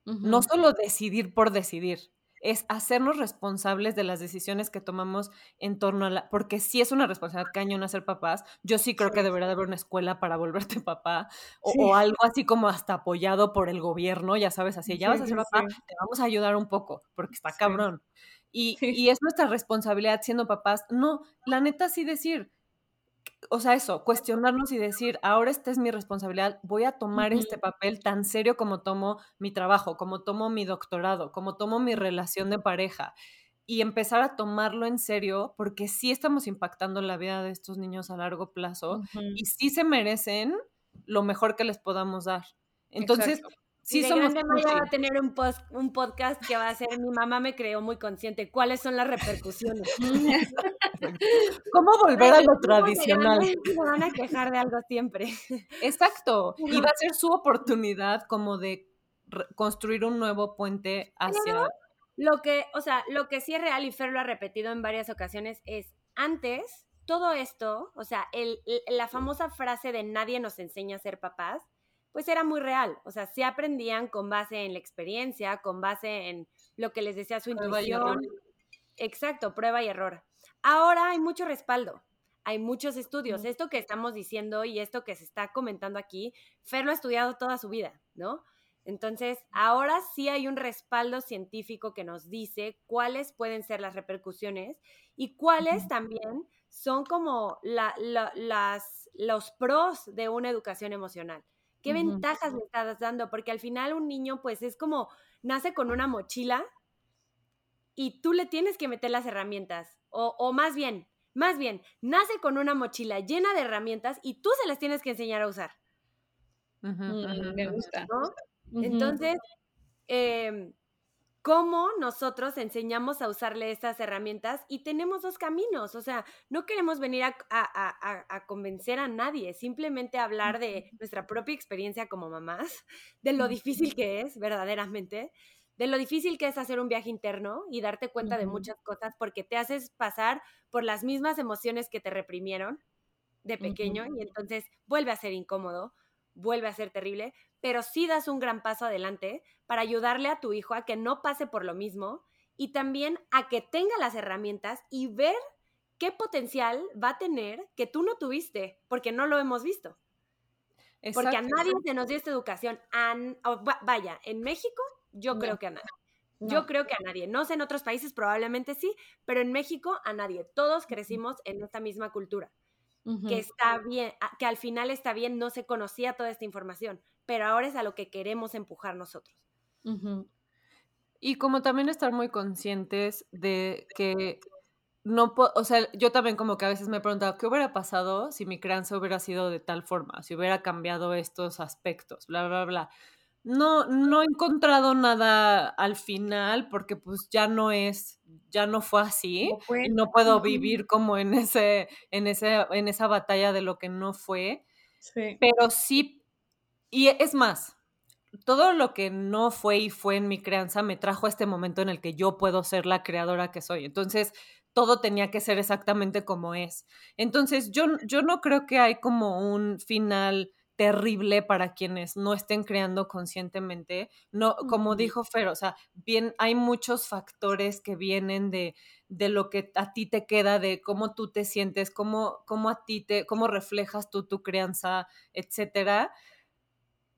No solo decidir por decidir, es hacernos responsables de las decisiones que tomamos en torno a la, porque sí es una responsabilidad cañón hacer papás, yo sí creo que debería de haber una escuela para volverte papá, o, algo así como hasta apoyado por el gobierno, ya sabes, así, ya vas a ser papá, te vamos a ayudar un poco, porque está cabrón. Y, y, es nuestra responsabilidad siendo papás, no, la neta sí decir, o sea, eso, cuestionarnos y decir, ahora esta es mi responsabilidad, voy a tomar este papel tan serio como tomo mi trabajo, como tomo mi doctorado, como tomo mi relación de pareja y empezar a tomarlo en serio porque sí estamos impactando la vida de estos niños a largo plazo y sí se merecen lo mejor que les podamos dar. Entonces, Sí, de somos grande va a tener un, post, un podcast que va a ser Mi mamá me creó muy consciente. ¿Cuáles son las repercusiones? *laughs* ¿Cómo volver a lo tradicional? *laughs* Se van a quejar de algo siempre. Exacto. *laughs* Y va a ser su oportunidad como de construir un nuevo puente hacia... lo que, o sea, lo que sí es real y Fer lo ha repetido en varias ocasiones es antes todo esto, o sea, el, la famosa frase de nadie nos enseña a ser papás, pues era muy real. O sea, sí aprendían con base en la experiencia, con base en lo que les decía su intuición. Exacto, prueba y error. Ahora hay mucho respaldo, hay muchos estudios. Esto que estamos diciendo y esto que se está comentando aquí, Fer lo ha estudiado toda su vida, ¿no? Entonces, ahora sí hay un respaldo científico que nos dice cuáles pueden ser las repercusiones y cuáles también son como las, los pros de una educación emocional. ¿Qué ventajas le estás dando? Porque al final un niño pues es como nace con una mochila y tú le tienes que meter las herramientas. O, más bien, más bien, nace con una mochila llena de herramientas y tú se las tienes que enseñar a usar. Mm, me gusta. Entonces, eh, cómo nosotros enseñamos a usarle estas herramientas y tenemos dos caminos, o sea, no queremos venir a, convencer a nadie, simplemente hablar de nuestra propia experiencia como mamás, de lo difícil que es verdaderamente, de lo difícil que es hacer un viaje interno y darte cuenta de muchas cosas porque te haces pasar por las mismas emociones que te reprimieron de pequeño y entonces vuelve a ser incómodo, vuelve a ser terrible, pero sí das un gran paso adelante para ayudarle a tu hijo a que no pase por lo mismo y también a que tenga las herramientas y ver qué potencial va a tener que tú no tuviste, porque no lo hemos visto. Porque a nadie se nos dio esta educación. vaya, en México yo creo que a nadie. Yo creo que a nadie. No sé, en otros países probablemente sí, pero en México a nadie. Todos crecimos en esta misma cultura. Que está bien, que al final está bien, no se conocía toda esta información pero ahora es a lo que queremos empujar nosotros. Y como también estar muy conscientes de que no, o sea, yo también como que a veces me he preguntado, ¿qué hubiera pasado si mi crianza hubiera sido de tal forma? Si hubiera cambiado estos aspectos, bla, bla, bla. No, no he encontrado nada al final porque pues ya no es, ya no fue así. No, y no puedo vivir como en ese, en ese, en esa batalla de lo que no fue. Sí. Pero sí y es más, todo lo que no fue y fue en mi crianza me trajo a este momento en el que yo puedo ser la creadora que soy. Entonces, todo tenía que ser exactamente como es. Entonces, yo, yo no creo que hay como un final terrible para quienes no estén creando conscientemente. No, como dijo Fer, o sea, bien, hay muchos factores que vienen de, de lo que a ti te queda, de cómo tú te sientes, cómo, cómo a ti te, cómo reflejas tú tu crianza, etcétera.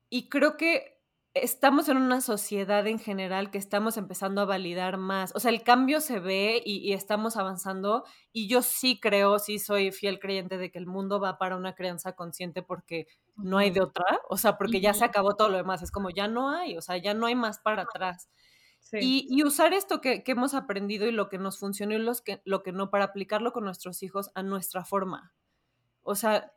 Y creo que estamos en una sociedad en general que estamos empezando a validar más. O sea, el cambio se ve y, estamos avanzando y yo sí creo, sí soy fiel creyente de que el mundo va para una crianza consciente porque no hay de otra. O sea, porque ya se acabó todo lo demás. Es como ya no hay, o sea, ya no hay más para atrás. Y, usar esto que, hemos aprendido y lo que nos funcionó y los que, lo que no para aplicarlo con nuestros hijos a nuestra forma. O sea,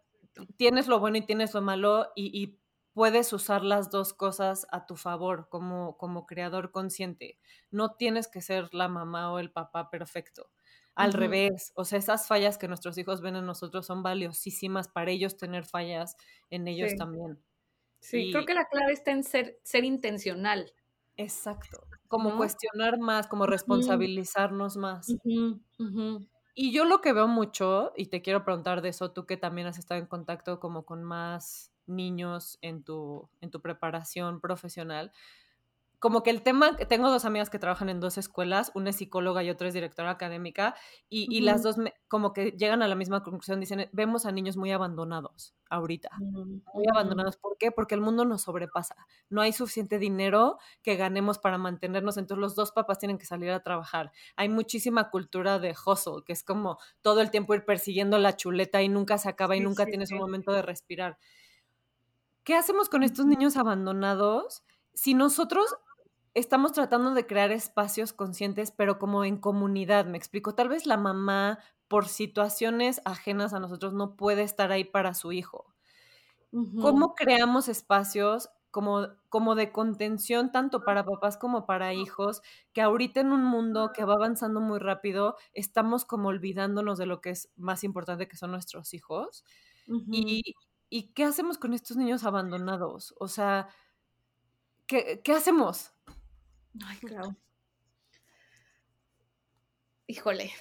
tienes lo bueno y tienes lo malo y, y puedes usar las dos cosas a tu favor como, como creador consciente. No tienes que ser la mamá o el papá perfecto. Al revés, o sea, esas fallas que nuestros hijos ven en nosotros son valiosísimas para ellos tener fallas en ellos también. Sí, creo que la clave está en ser, ser intencional. Exacto, como cuestionar más, como responsabilizarnos más. Y yo lo que veo mucho, y te quiero preguntar de eso, tú que también has estado en contacto como con más niños en tu, en tu preparación profesional, como que el tema, tengo dos amigas que trabajan en dos escuelas, una es psicóloga y otra es directora académica, y, las dos como que llegan a la misma conclusión, dicen, vemos a niños muy abandonados ahorita, mm, muy abandonados. ¿Por qué? Porque el mundo nos sobrepasa, no hay suficiente dinero que ganemos para mantenernos, entonces los dos papás tienen que salir a trabajar. Hay muchísima cultura de hustle, que es como todo el tiempo ir persiguiendo la chuleta y nunca se acaba y nunca tienes un momento de respirar. ¿Qué hacemos con estos niños abandonados? Si nosotros estamos tratando de crear espacios conscientes, pero como en comunidad, me explico. Tal vez la mamá, por situaciones ajenas a nosotros, no puede estar ahí para su hijo. ¿Cómo creamos espacios como, como de contención tanto para papás como para hijos, que ahorita en un mundo que va avanzando muy rápido, estamos como olvidándonos de lo que es más importante, que son nuestros hijos? y, ¿Y qué hacemos con estos niños abandonados? O sea, ¿qué, qué hacemos? Ay, claro. Híjole,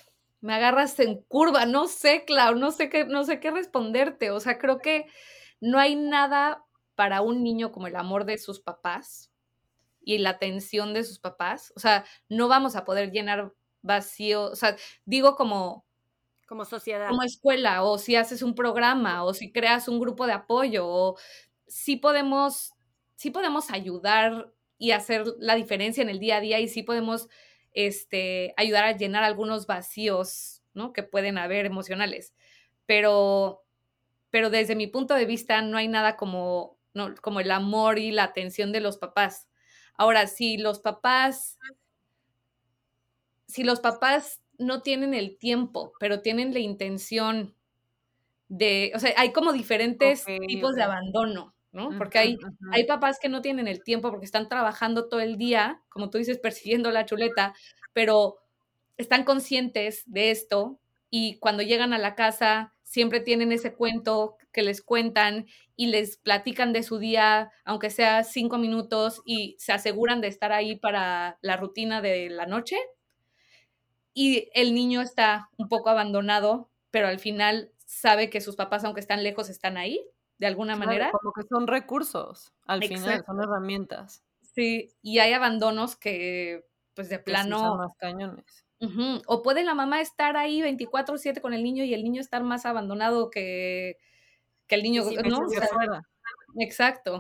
me agarras en curva, no sé, Clau, no sé qué, no sé qué responderte. O sea, creo que no hay nada para un niño como el amor de sus papás y la atención de sus papás. O sea, no vamos a poder llenar vacío. O sea, digo como. Como sociedad. Como escuela, o si haces un programa, o si creas un grupo de apoyo, o sí podemos, sí podemos ayudar y hacer la diferencia en el día a día y sí podemos este, ayudar a llenar algunos vacíos ¿no? que pueden haber emocionales. Pero, pero desde mi punto de vista no hay nada como, ¿no? como el amor y la atención de los papás. Ahora, si los papás, si los papás no tienen el tiempo, pero tienen la intención de, o sea, hay como diferentes tipos de abandono. ¿no? Porque hay, hay papás que no tienen el tiempo porque están trabajando todo el día, como tú dices, persiguiendo la chuleta, pero están conscientes de esto y cuando llegan a la casa siempre tienen ese cuento que les cuentan y les platican de su día, aunque sea cinco minutos, y se aseguran de estar ahí para la rutina de la noche. Y el niño está un poco abandonado, pero al final sabe que sus papás, aunque están lejos, están ahí de alguna manera. Como que son recursos, al final, son herramientas. Sí, y hay abandonos que, pues de plano. son más cañones. O puede la mamá estar ahí 24-7 con el niño y el niño estar más abandonado que, que el niño, ¿no? exacto.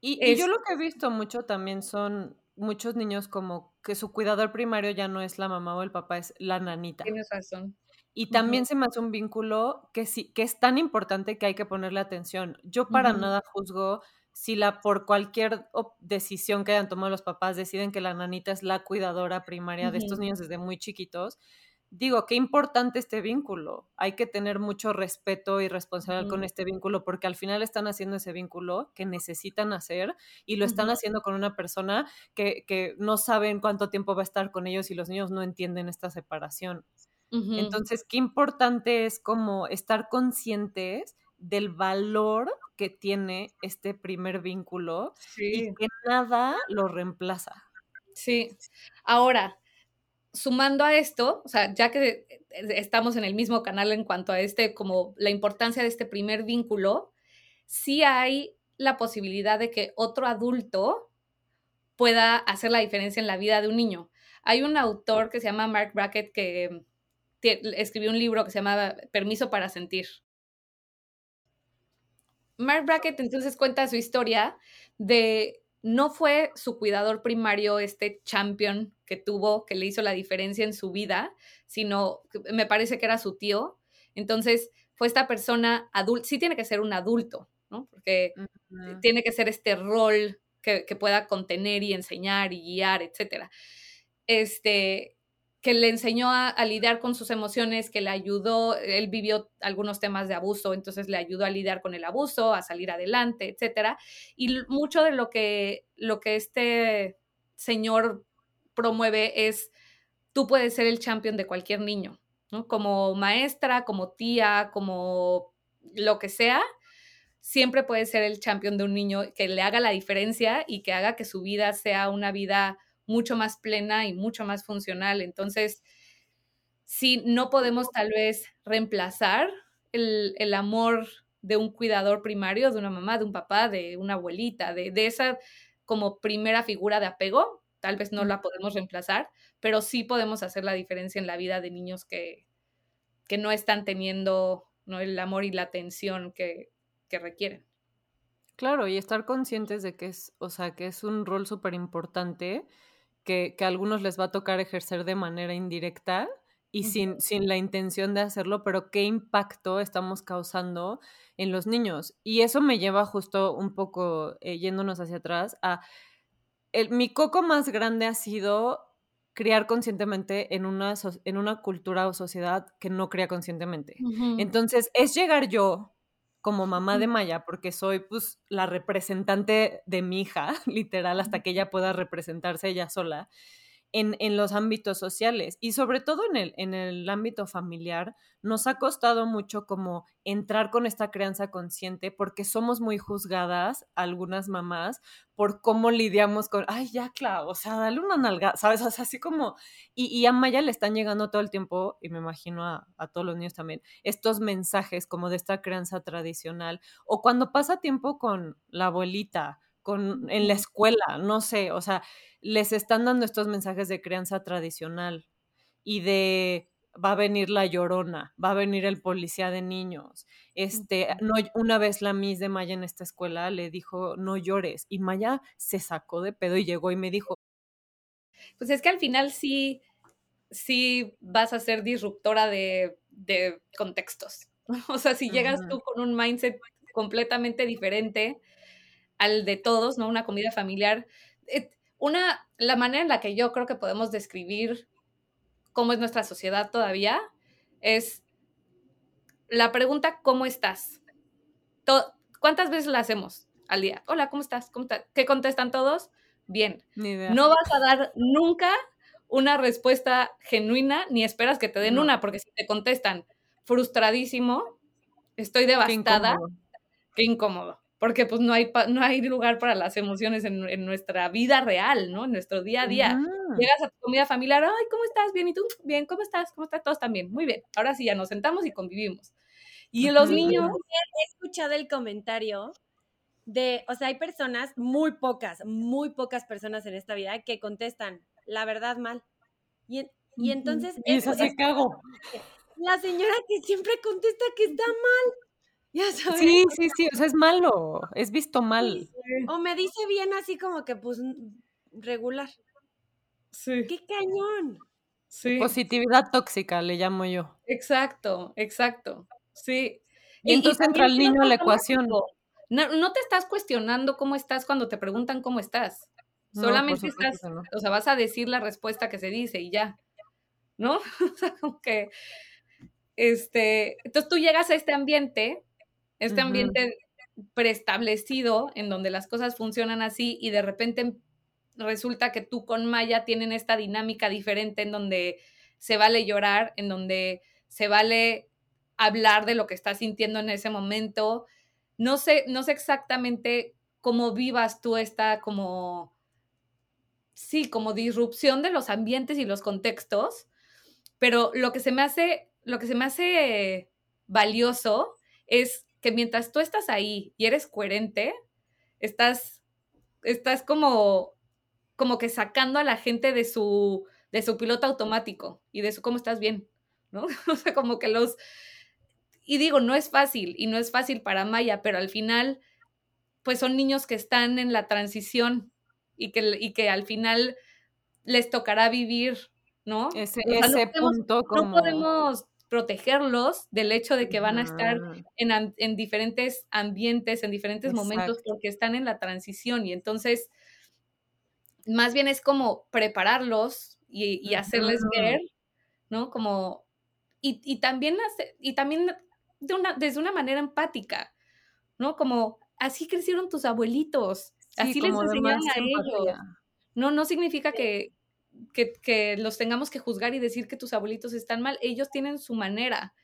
Y, y, yo lo que he visto mucho también son muchos niños como que su cuidador primario ya no es la mamá o el papá, es la nanita. Tienes razón. Y también se me hace un vínculo que, sí, que es tan importante que hay que ponerle atención. Yo para nada juzgo si la por cualquier decisión que hayan tomado los papás deciden que la nanita es la cuidadora primaria de estos niños desde muy chiquitos. Digo, qué importante este vínculo. Hay que tener mucho respeto y responsabilidad con este vínculo porque al final están haciendo ese vínculo que necesitan hacer y lo están haciendo con una persona que, que no saben cuánto tiempo va a estar con ellos y los niños no entienden esta separación. Entonces, qué importante es como estar conscientes del valor que tiene este primer vínculo y que nada lo reemplaza. Sí. Ahora, sumando a esto, o sea, ya que estamos en el mismo canal en cuanto a este, como la importancia de este primer vínculo, sí hay la posibilidad de que otro adulto pueda hacer la diferencia en la vida de un niño. Hay un autor que se llama Mark Brackett que escribió un libro que se llamaba Permiso para Sentir. Mark Brackett entonces cuenta su historia de no fue su cuidador primario este champion que tuvo, que le hizo la diferencia en su vida, sino me parece que era su tío. Entonces fue esta persona adulta, sí tiene que ser un adulto, ¿no? Porque tiene que ser este rol que, que, pueda contener y enseñar y guiar, etcétera. Este, que le enseñó a, lidiar con sus emociones, que le ayudó, él vivió algunos temas de abuso, entonces le ayudó a lidiar con el abuso, a salir adelante, etcétera. Y mucho de lo que, lo que este señor promueve es, tú puedes ser el champion de cualquier niño. Como maestra, como tía, como lo que sea, siempre puedes ser el champion de un niño que le haga la diferencia y que haga que su vida sea una vida mucho más plena y mucho más funcional. Entonces, si no podemos tal vez reemplazar el, amor de un cuidador primario, de una mamá, de un papá, de una abuelita, de, esa como primera figura de apego, tal vez no la podemos reemplazar, pero sí podemos hacer la diferencia en la vida de niños que, que no están teniendo ¿no? el amor y la atención que, que requieren. Claro, y estar conscientes de que es, o sea, que es un rol súper importante que, que, a algunos les va a tocar ejercer de manera indirecta y sin, sin la intención de hacerlo, pero qué impacto estamos causando en los niños. Y eso me lleva justo un poco, eh, yéndonos hacia atrás, a... El, mi coco más grande ha sido criar conscientemente en una, en una cultura o sociedad que no cría conscientemente. Uh -huh. Entonces, es llegar yo como mamá de Maya, porque soy pues la representante de mi hija, *laughs* literal, hasta que ella pueda representarse ella sola. En, en, los ámbitos sociales y sobre todo en el, en el ámbito familiar, nos ha costado mucho como entrar con esta crianza consciente porque somos muy juzgadas, algunas mamás, por cómo lidiamos con, ay, ya, claro, o sea, dale una nalga, ¿sabes? O sea, así como, y, y, a Maya le están llegando todo el tiempo, y me imagino a, a todos los niños también, estos mensajes como de esta crianza tradicional, o cuando pasa tiempo con la abuelita, con, en la escuela, no sé, o sea, les están dando estos mensajes de crianza tradicional y de va a venir la llorona, va a venir el policía de niños. Este, no, una vez la Miss de Maya en esta escuela le dijo, no llores, y Maya se sacó de pedo y llegó y me dijo. Pues es que al final sí, sí vas a ser disruptora de, de contextos. *laughs* O sea, si llegas tú con un mindset completamente diferente al de todos, ¿no? Una comida familiar. Una, la manera en la que yo creo que podemos describir cómo es nuestra sociedad todavía es la pregunta ¿cómo estás? ¿Cuántas veces la hacemos al día? Hola, ¿cómo estás? ¿Cómo estás? ¿Qué contestan todos? Bien. No vas a dar nunca una respuesta genuina ni esperas que te den no. una, porque si te contestan frustradísimo, estoy devastada, qué incómodo. Qué incómodo porque pues no hay, no hay lugar para las emociones en, en, nuestra vida real, ¿no? En nuestro día a día. Uh-huh. Llegas a tu comida familiar, ay, ¿cómo estás? Bien, ¿y tú? Bien, ¿cómo estás? ¿Cómo están todos también? Muy bien. Ahora sí, ya nos sentamos y convivimos. Y los niños... He escuchado el comentario de, o sea, hay personas, muy pocas, muy pocas personas en esta vida que contestan la verdad mal. Y, y entonces... Y eso se cago. La señora que siempre contesta que está mal. Ya sabes. Sí, sí, sí, o sea, es malo, es visto mal. O me dice bien así como que, pues, regular. Sí. ¡Qué cañón! Sí. Positividad tóxica, le llamo yo. Exacto, exacto. Sí. Y, y entonces y entra el niño a la ecuación. No, no te estás cuestionando cómo estás cuando te preguntan cómo estás. No, Solamente estás, no. o sea, vas a decir la respuesta que se dice y ya. ¿No? *laughs* o sea, como que, este, entonces tú llegas a este ambiente este ambiente uh -huh. preestablecido en donde las cosas funcionan así y de repente resulta que tú con Maya tienen esta dinámica diferente en donde se vale llorar, en donde se vale hablar de lo que estás sintiendo en ese momento. No sé, no sé exactamente cómo vivas tú esta como, sí, como disrupción de los ambientes y los contextos, pero lo que se me hace, lo que se me hace valioso es que mientras tú estás ahí y eres coherente, estás, estás como, como que sacando a la gente de su, de su piloto automático y de su cómo estás bien, ¿no? *laughs* O sea, como que los... Y digo, no es fácil y no es fácil para Maya, pero al final, pues son niños que están en la transición y que, y que al final les tocará vivir, ¿no? Ese, o sea, ese no podemos, punto como... No podemos protegerlos del hecho de que van a estar en, en diferentes ambientes, en diferentes Exacto. momentos, porque están en la transición. Y entonces, más bien es como prepararlos y, y hacerles ver, ¿no? Como, y, y también, hace, y también de una, desde una manera empática, ¿no? Como, así crecieron tus abuelitos, sí, así les enseñaron a ellos. No, no significa que, que, que, los tengamos que juzgar y decir que tus abuelitos están mal. Ellos tienen su manera.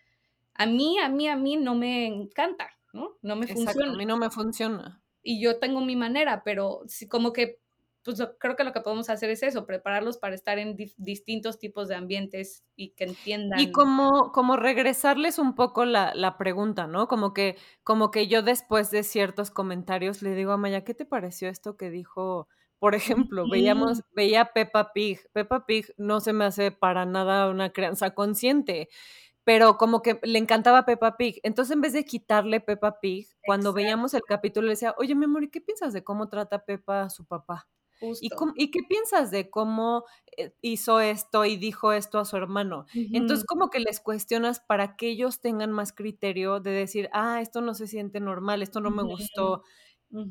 A mí, a mí, a mí no me encanta, ¿no? No me Exacto, funciona. A mí no me funciona. Y yo tengo mi manera, pero sí, como que pues creo que lo que podemos hacer es eso, prepararlos para estar en distintos tipos de ambientes y que entiendan. Y como, como regresarles un poco la, la, pregunta, ¿no? Como que, como que yo después de ciertos comentarios le digo a Maya, ¿qué te pareció esto que dijo? Por ejemplo, veíamos, veía Peppa Pig. Peppa Pig no se me hace para nada una crianza consciente pero como que le encantaba Peppa Pig. Entonces, en vez de quitarle Peppa Pig, cuando veíamos el capítulo, le decía, oye, mi amor, ¿y qué piensas de cómo trata Peppa a su papá? ¿Y, ¿Y, qué piensas de cómo eh, hizo esto y dijo esto a su hermano? Entonces, como que les cuestionas para que ellos tengan más criterio de decir, ah, esto no se siente normal, esto no me gustó.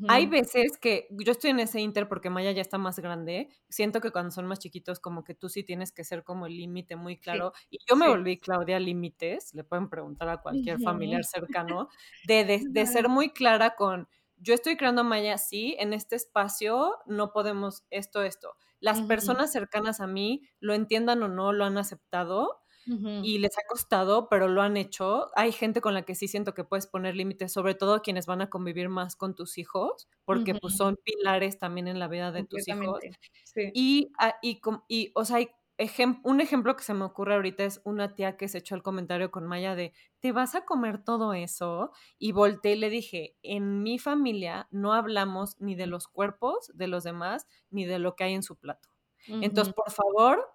Hay veces que yo estoy en ese inter porque Maya ya está más grande. Siento que cuando son más chiquitos, como que tú sí tienes que ser como el límite muy claro. y yo me volví Claudia Límites, le pueden preguntar a cualquier familiar cercano, *laughs* de, de, de ser muy clara con yo estoy creando Maya, sí, en este espacio no podemos esto, esto. Las personas cercanas a mí, lo entiendan o no, lo han aceptado y les ha costado, pero lo han hecho. Hay gente con la que sí siento que puedes poner límites, sobre todo quienes van a convivir más con tus hijos, porque pues son pilares también en la vida de tus hijos. Y, ah, y, y, o sea, hay un ejemplo que se me ocurre ahorita es una tía que se echó el comentario con Maya de, ¿te vas a comer todo eso? Y volteé y le dije, en mi familia no hablamos ni de los cuerpos de los demás, ni de lo que hay en su plato. Entonces, por favor,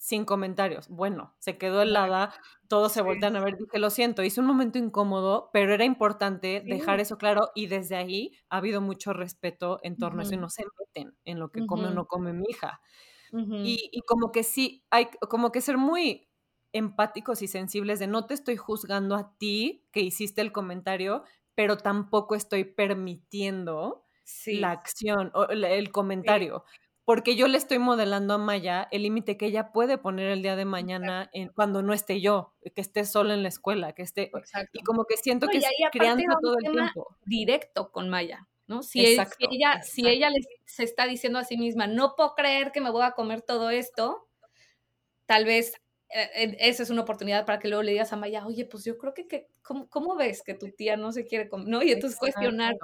sin comentarios. Bueno, se quedó helada, todos se voltean a ver, dije, lo siento, hice un momento incómodo, pero era importante dejar eso claro y desde ahí ha habido mucho respeto en torno a eso y no se meten en lo que come o no come mi hija y, como que sí, hay como que ser muy empáticos y sensibles de no te estoy juzgando a ti que hiciste el comentario, pero tampoco estoy permitiendo la acción o el comentario. Porque yo le estoy modelando a Maya el límite que ella puede poner el día de mañana en, cuando no esté yo, que esté sola en la escuela, que esté. Y como que siento que es crianza todo el tiempo. Directo con Maya. ¿no? Si, ella, si ella se está diciendo a sí misma, no puedo creer que me voy a comer todo esto, tal vez eh, esa es una oportunidad para que luego le digas a Maya, oye, pues yo creo que, que ¿cómo, ves que tu tía no se quiere comer? ¿no? Y entonces cuestionar,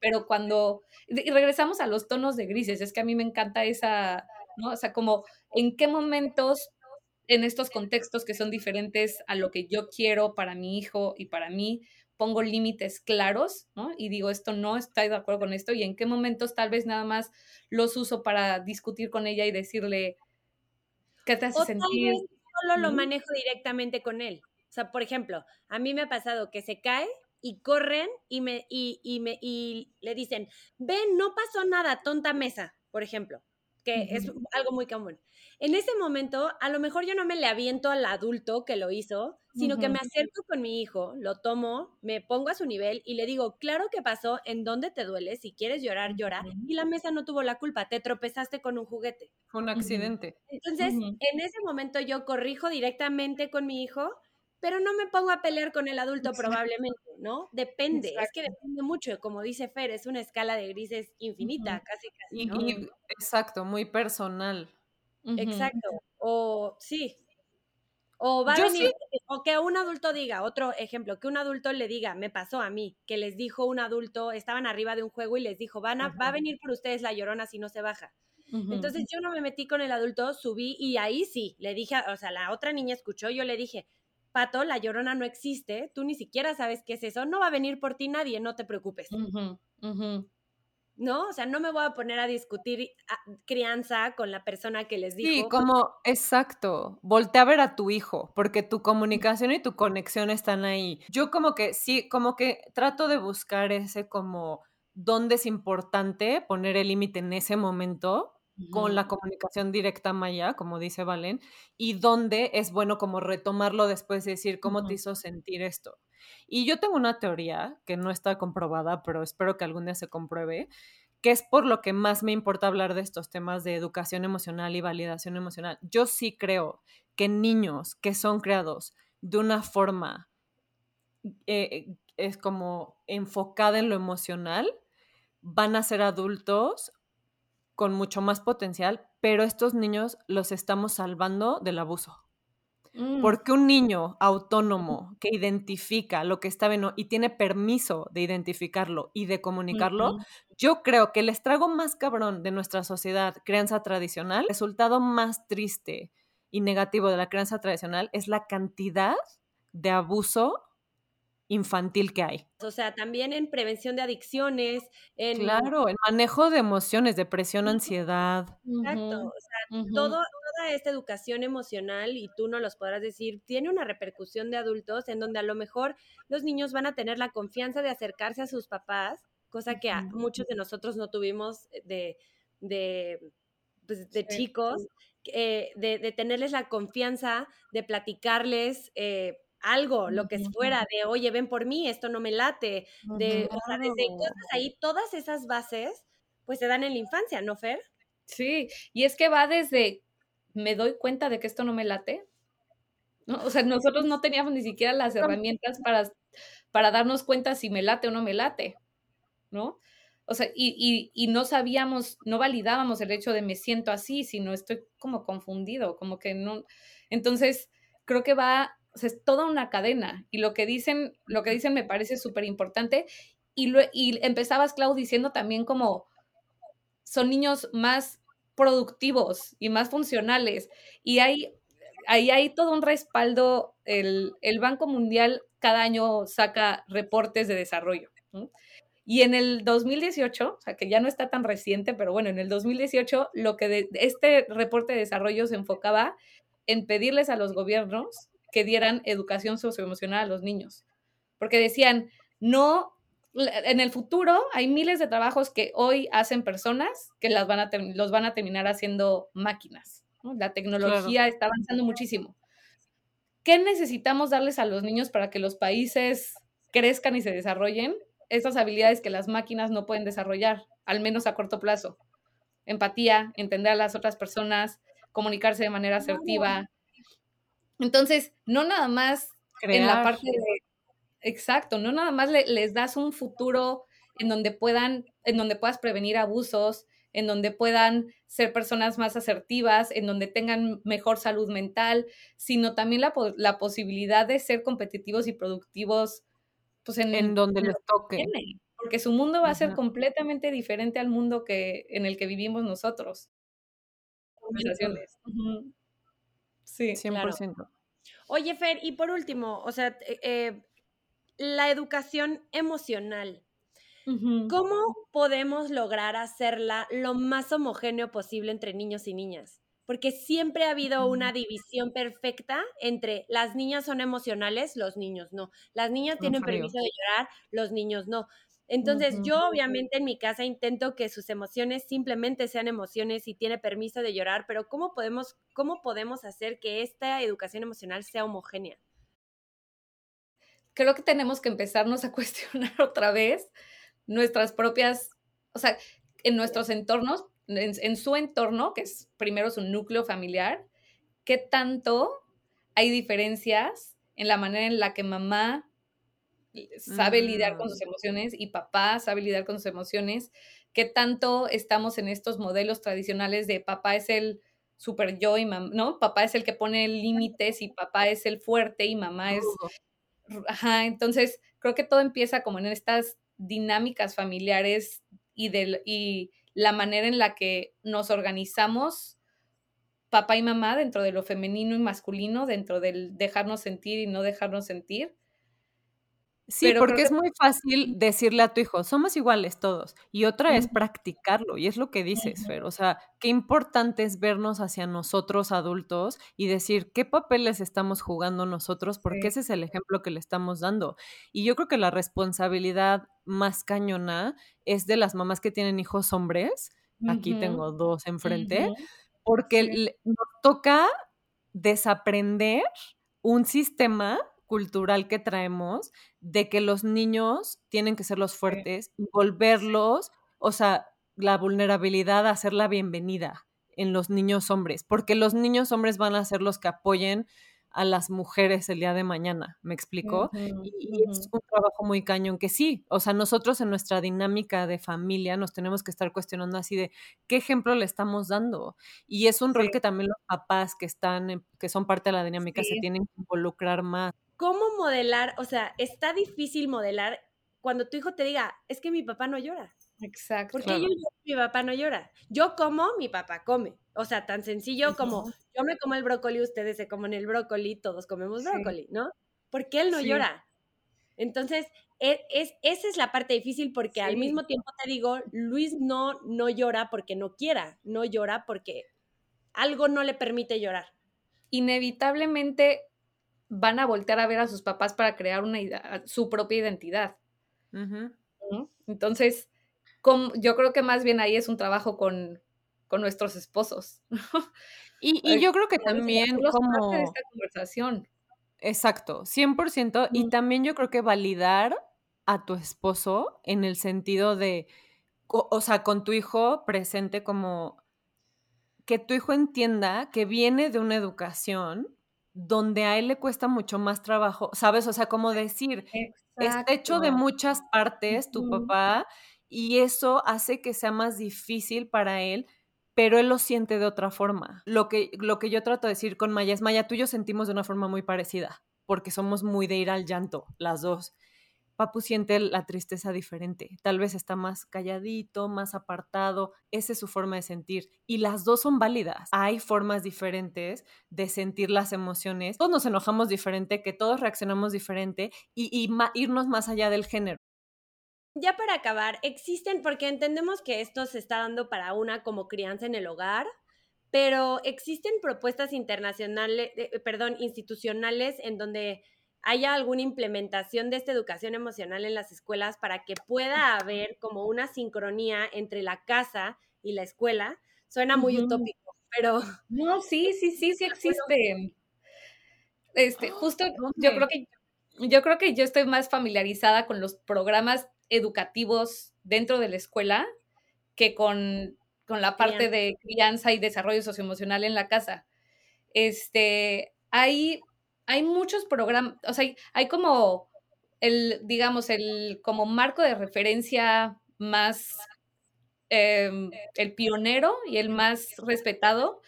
pero cuando, y regresamos a los tonos de grises, es que a mí me encanta esa, ¿no? O sea, como en qué momentos en estos contextos que son diferentes a lo que yo quiero para mi hijo y para mí, pongo límites claros, ¿no? Y digo, esto no estoy de acuerdo con esto y en qué momentos tal vez nada más los uso para discutir con ella y decirle, ¿qué te hace o sentir? Solo lo manejo directamente con él. O sea, por ejemplo, a mí me ha pasado que se cae y corren y me y, y me y le dicen, "Ven, no pasó nada, tonta mesa", por ejemplo, que es algo muy común. En ese momento, a lo mejor yo no me le aviento al adulto que lo hizo, sino que me acerco con mi hijo, lo tomo, me pongo a su nivel y le digo, claro que pasó, en dónde te duele, si quieres llorar, llora. Y la mesa no tuvo la culpa, te tropezaste con un juguete. Fue un accidente. Entonces, en ese momento yo corrijo directamente con mi hijo, pero no me pongo a pelear con el adulto probablemente, ¿no? Depende, es que depende mucho, como dice Fer, es una escala de grises infinita, casi, casi. exacto, muy personal. Exacto. O sí. O va a venir, o que un adulto diga, otro ejemplo, que un adulto le diga, me pasó a mí, que les dijo un adulto, estaban arriba de un juego y les dijo, van a, va a venir por ustedes la llorona si no se baja. Entonces yo no me metí con el adulto, subí y ahí sí, le dije, o sea, la otra niña escuchó, yo le dije, Pato, la llorona no existe, tú ni siquiera sabes qué es eso, no va a venir por ti nadie, no te preocupes. ¿no? O sea, no me voy a poner a discutir crianza con la persona que les dijo. Sí, como, exacto, voltea a ver a tu hijo, porque tu comunicación y tu conexión están ahí. Yo como que, sí, como que trato de buscar ese como, dónde es importante poner el límite en ese momento con la comunicación directa Maya, como dice Valen, y dónde es bueno como retomarlo después de decir cómo te hizo sentir esto. Y yo tengo una teoría que no está comprobada, pero espero que algún día se compruebe, que es por lo que más me importa hablar de estos temas de educación emocional y validación emocional. Yo sí creo que niños que son creados de una forma eh, es como enfocada en lo emocional, van a ser adultos con mucho más potencial, pero estos niños los estamos salvando del abuso. Mm. Porque un niño autónomo que identifica lo que está viendo y tiene permiso de identificarlo y de comunicarlo, yo creo que el estrago más cabrón de nuestra sociedad, crianza tradicional, el resultado más triste y negativo de la crianza tradicional es la cantidad de abuso infantil que hay. O sea, también en prevención de adicciones, en... Claro, en manejo de emociones, depresión, ansiedad. Exacto, o sea, todo, toda esta educación emocional, y tú no los podrás decir, tiene una repercusión de adultos en donde a lo mejor los niños van a tener la confianza de acercarse a sus papás, cosa que a muchos de nosotros no tuvimos de, de, pues, de chicos, eh, de, de, tenerles la confianza de platicarles. Eh, algo, lo que fuera, de oye, ven por mí, esto no me late, de, o sea, desde cosas ahí, todas esas bases, pues se dan en la infancia, ¿no, Fer? Sí, y es que va desde, me doy cuenta de que esto no me late, ¿no? O sea, nosotros no teníamos ni siquiera las herramientas para, para darnos cuenta si me late o no me late, ¿no? O sea, y, y, y, no sabíamos, no validábamos el hecho de me siento así, sino estoy como confundido, como que no. Entonces, creo que va o sea, es toda una cadena. Y lo que dicen, lo que dicen me parece súper importante. Y, y empezabas, Clau, diciendo también como son niños más productivos y más funcionales. Y hay, ahí hay todo un respaldo. El, el, Banco Mundial cada año saca reportes de desarrollo. Y en el 2018, o sea, que ya no está tan reciente, pero bueno, en el 2018, lo que de, este reporte de desarrollo se enfocaba en pedirles a los gobiernos que dieran educación socioemocional a los niños. Porque decían, no, en el futuro hay miles de trabajos que hoy hacen personas que las van a los van a terminar haciendo máquinas. La tecnología está avanzando muchísimo. ¿Qué necesitamos darles a los niños para que los países crezcan y se desarrollen? Esas habilidades que las máquinas no pueden desarrollar, al menos a corto plazo. Empatía, entender a las otras personas, comunicarse de manera asertiva, entonces, no nada más en la parte de, exacto, no nada más les das un futuro en donde puedan, en donde puedas prevenir abusos, en donde puedan ser personas más asertivas, en donde tengan mejor salud mental, sino también la, la posibilidad de ser competitivos y productivos, pues en, donde les toque. Porque su mundo va a ser completamente diferente al mundo que, en el que vivimos nosotros. Sí, 100%. Oye, Fer, y por último, o sea, eh, eh, la educación emocional. ¿Cómo podemos lograr hacerla lo más homogéneo posible entre niños y niñas? Porque siempre ha habido una división perfecta entre las niñas son emocionales, los niños no. Las niñas tienen permiso de llorar, los niños no. Entonces, yo obviamente en mi casa intento que sus emociones simplemente sean emociones y tiene permiso de llorar, pero ¿cómo podemos, cómo podemos hacer que esta educación emocional sea homogénea? Creo que tenemos que empezarnos a *laughs* cuestionar otra vez nuestras propias, o sea, en nuestros entornos, en, su entorno, que es primero su núcleo familiar, qué tanto hay diferencias en la manera en la que mamá sabe lidiar con sus mm. emociones y papá sabe lidiar con sus emociones, qué tanto estamos en estos modelos tradicionales de papá es el super yo y mamá, ¿no? Papá es el que pone límites y papá es el fuerte y mamá es... Ajá, entonces creo que todo empieza como en estas dinámicas familiares y, de, y la manera en la que nos organizamos papá y mamá dentro de lo femenino y masculino, dentro del dejarnos sentir y no dejarnos sentir. Sí, porque es muy fácil decirle a tu hijo, somos iguales todos. Y otra es practicarlo, y es lo que dices, Fer. O sea, qué importante es vernos hacia nosotros adultos y decir qué papeles estamos jugando nosotros, porque ese es el ejemplo que le estamos dando. Y yo creo que la responsabilidad más cañona es de las mamás que tienen hijos hombres. Aquí tengo dos enfrente, porque nos toca desaprender un sistema cultural que traemos de que los niños tienen que ser los fuertes y volverlos, o sea, la vulnerabilidad a ser la bienvenida en los niños hombres, porque los niños hombres van a ser los que apoyen a las mujeres el día de mañana, ¿me explicó? y, es un trabajo muy cañón que sí, o sea, nosotros en nuestra dinámica de familia nos tenemos que estar cuestionando así de qué ejemplo le estamos dando. Y es un rol que también los papás que están, que son parte de la dinámica se tienen que involucrar más. ¿Cómo modelar? O sea, está difícil modelar cuando tu hijo te diga, es que mi papá no llora. Exacto. Porque yo mi papá no llora. Yo como, mi papá come. O sea, tan sencillo como yo me como el brócoli, ustedes se comen el brócoli, todos comemos brócoli, ¿no? Porque él no llora. Entonces, e, es, esa es la parte difícil porque al mismo tiempo te digo, Luis no, no llora porque no quiera, no llora porque algo no le permite llorar. Inevitablemente van a voltear a ver a sus papás para crear una su propia identidad. Entonces, yo creo que más bien ahí es un trabajo con, nuestros esposos. *laughs* y, yo creo que también como... De esta conversación. Exacto, 100%. Y también yo creo que validar a tu esposo en el sentido de, o sea, con tu hijo presente como que tu hijo entienda que viene de una educación donde a él le cuesta mucho más trabajo, ¿sabes? O sea, como decir, está hecho de muchas partes tu papá y eso hace que sea más difícil para él, pero él lo siente de otra forma. Lo que, lo que yo trato de decir con Maya es, Maya, tú y yo sentimos de una forma muy parecida, porque somos muy de ir al llanto, las dos. Papu siente la tristeza diferente. Tal vez está más calladito, más apartado. Esa es su forma de sentir. Y las dos son válidas. Hay formas diferentes de sentir las emociones. Todos nos enojamos diferente, que todos reaccionamos diferente y, irnos más allá del género. Ya para acabar, existen, porque entendemos que esto se está dando para una como crianza en el hogar, pero existen propuestas internacionales, eh, perdón, institucionales en donde haya alguna implementación de esta educación emocional en las escuelas para que pueda haber como una sincronía entre la casa y la escuela. Suena muy utópico, pero... *laughs* No, sí, sí, sí, sí existe. Este, justo *gasps* yo creo que yo creo que yo estoy más familiarizada con los programas educativos dentro de la escuela que con, con la parte de crianza y desarrollo socioemocional en la casa. Este, hay hay muchos programas, o sea, hay, como el, digamos, el como marco de referencia más, em, el pionero y el más respetado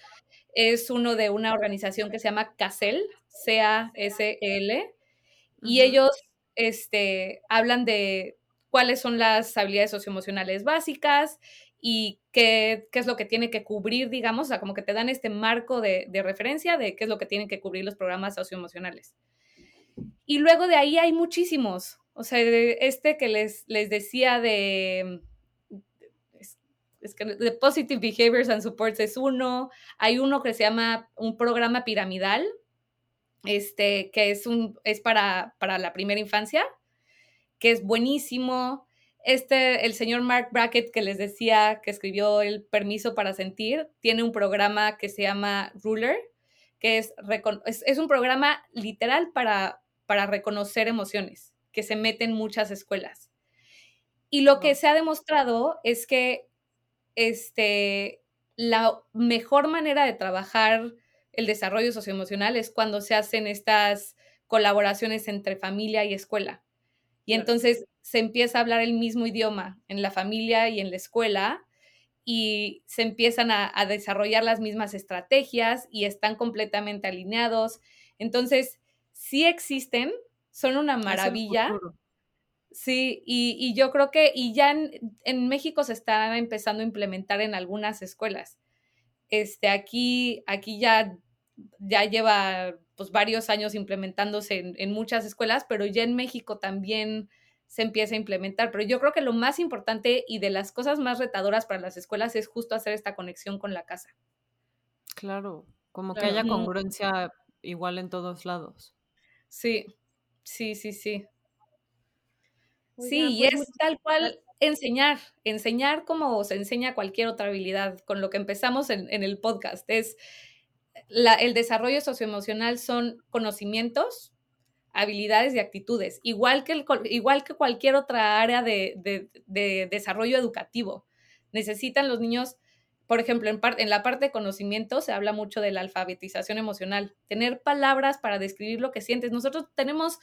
es uno de una organización que se llama CASEL, C-A-S-L, y ellos este, hablan de cuáles son las habilidades socioemocionales básicas y qué, qué, es lo que tiene que cubrir, digamos, o sea, como que te dan este marco de, de, referencia de qué es lo que tienen que cubrir los programas socioemocionales. Y luego de ahí hay muchísimos, o sea, este que les, les decía de, es, que de Positive Behaviors and Supports es uno, hay uno que se llama un programa piramidal, este, que es, un, es para, para la primera infancia, que es buenísimo, este, el señor Mark Brackett que les decía que escribió el permiso para sentir, tiene un programa que se llama Ruler, que es, es, un programa literal para, para reconocer emociones, que se mete en muchas escuelas. Y lo que se ha demostrado es que este, la mejor manera de trabajar el desarrollo socioemocional es cuando se hacen estas colaboraciones entre familia y escuela. Y entonces se empieza a hablar el mismo idioma en la familia y en la escuela y se empiezan a, desarrollar las mismas estrategias y están completamente alineados. Entonces, sí existen, son una maravilla. Sí, y, yo creo que, y ya en, México se está empezando a implementar en algunas escuelas. Este, aquí, aquí ya, ya lleva pues varios años implementándose en, en, muchas escuelas, pero ya en México también se empieza a implementar. Pero yo creo que lo más importante y de las cosas más retadoras para las escuelas es justo hacer esta conexión con la casa. Claro, como que haya congruencia igual en todos lados. Sí, sí, sí, sí. sí, y pues es tal cual enseñar, enseñar como se enseña cualquier otra habilidad, con lo que empezamos en, en el podcast. Es el desarrollo socioemocional son conocimientos, habilidades y actitudes, igual que, igual que cualquier otra área de, desarrollo educativo. Necesitan los niños por ejemplo, en, en la parte de conocimiento se habla mucho de la alfabetización emocional, tener palabras para describir lo que sientes. Nosotros tenemos,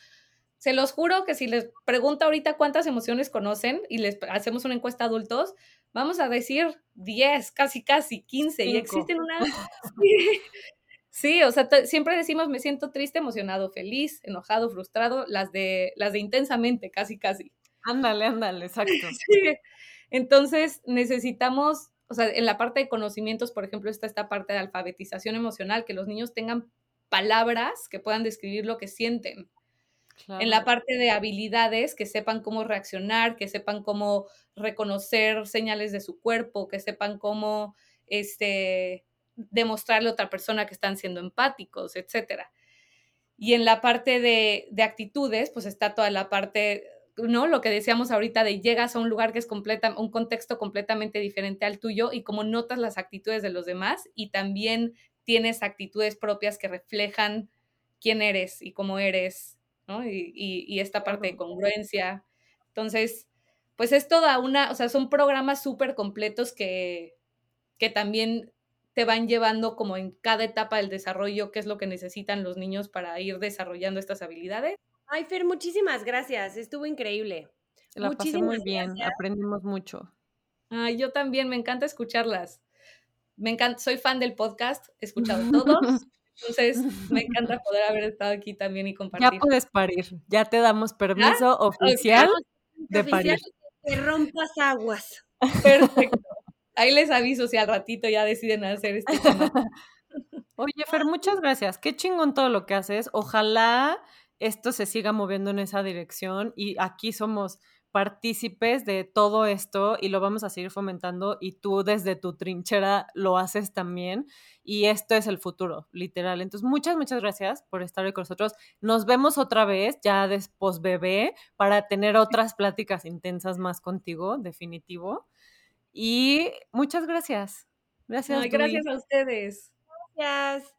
se los juro que si les pregunto ahorita cuántas emociones conocen y les hacemos una encuesta a adultos, vamos a decir 10, casi, casi 15. Y existen una... *laughs* Sí, o sea, siempre decimos me siento triste, emocionado, feliz, enojado, frustrado, las de, las de intensamente, casi, casi. Ándale, ándale, exacto. *laughs* Sí. Entonces necesitamos, o sea, en la parte de conocimientos, por ejemplo, está esta parte de alfabetización emocional, que los niños tengan palabras que puedan describir lo que sienten. En la parte de habilidades, que sepan cómo reaccionar, que sepan cómo reconocer señales de su cuerpo, que sepan cómo este, demostrarle a otra persona que están siendo empáticos, etcétera. Y en la parte de, de, actitudes, pues está toda la parte, ¿no? Lo que decíamos ahorita de llegas a un lugar que es completa, un contexto completamente diferente al tuyo y cómo notas las actitudes de los demás y también tienes actitudes propias que reflejan quién eres y cómo eres, ¿no? Y, y, y esta parte de congruencia. Entonces, pues es toda una, o sea, son programas súper completos que, que también te van llevando como en cada etapa del desarrollo qué es lo que necesitan los niños para ir desarrollando estas habilidades. Ay, Fer, muchísimas gracias. Estuvo increíble. La pasé muy bien, aprendimos mucho. Ay, yo también, me encanta escucharlas. Me encanta, soy fan del podcast, he escuchado todos. *laughs* Entonces, me encanta poder haber estado aquí también y compartir. Ya puedes parir, ya te damos permiso oficial de parir. Que rompas aguas. Perfecto. Ahí les aviso si al ratito ya deciden hacer este tema. *laughs* Oye, Fer, muchas gracias. Qué chingón todo lo que haces. Ojalá esto se siga moviendo en esa dirección y aquí somos partícipes de todo esto y lo vamos a seguir fomentando y tú desde tu trinchera lo haces también y esto es el futuro, literal. Entonces, muchas, muchas gracias por estar hoy con nosotros. Nos vemos otra vez ya después bebé para tener otras pláticas intensas más contigo, definitivo. Y muchas gracias. Gracias. gracias a ustedes. Gracias.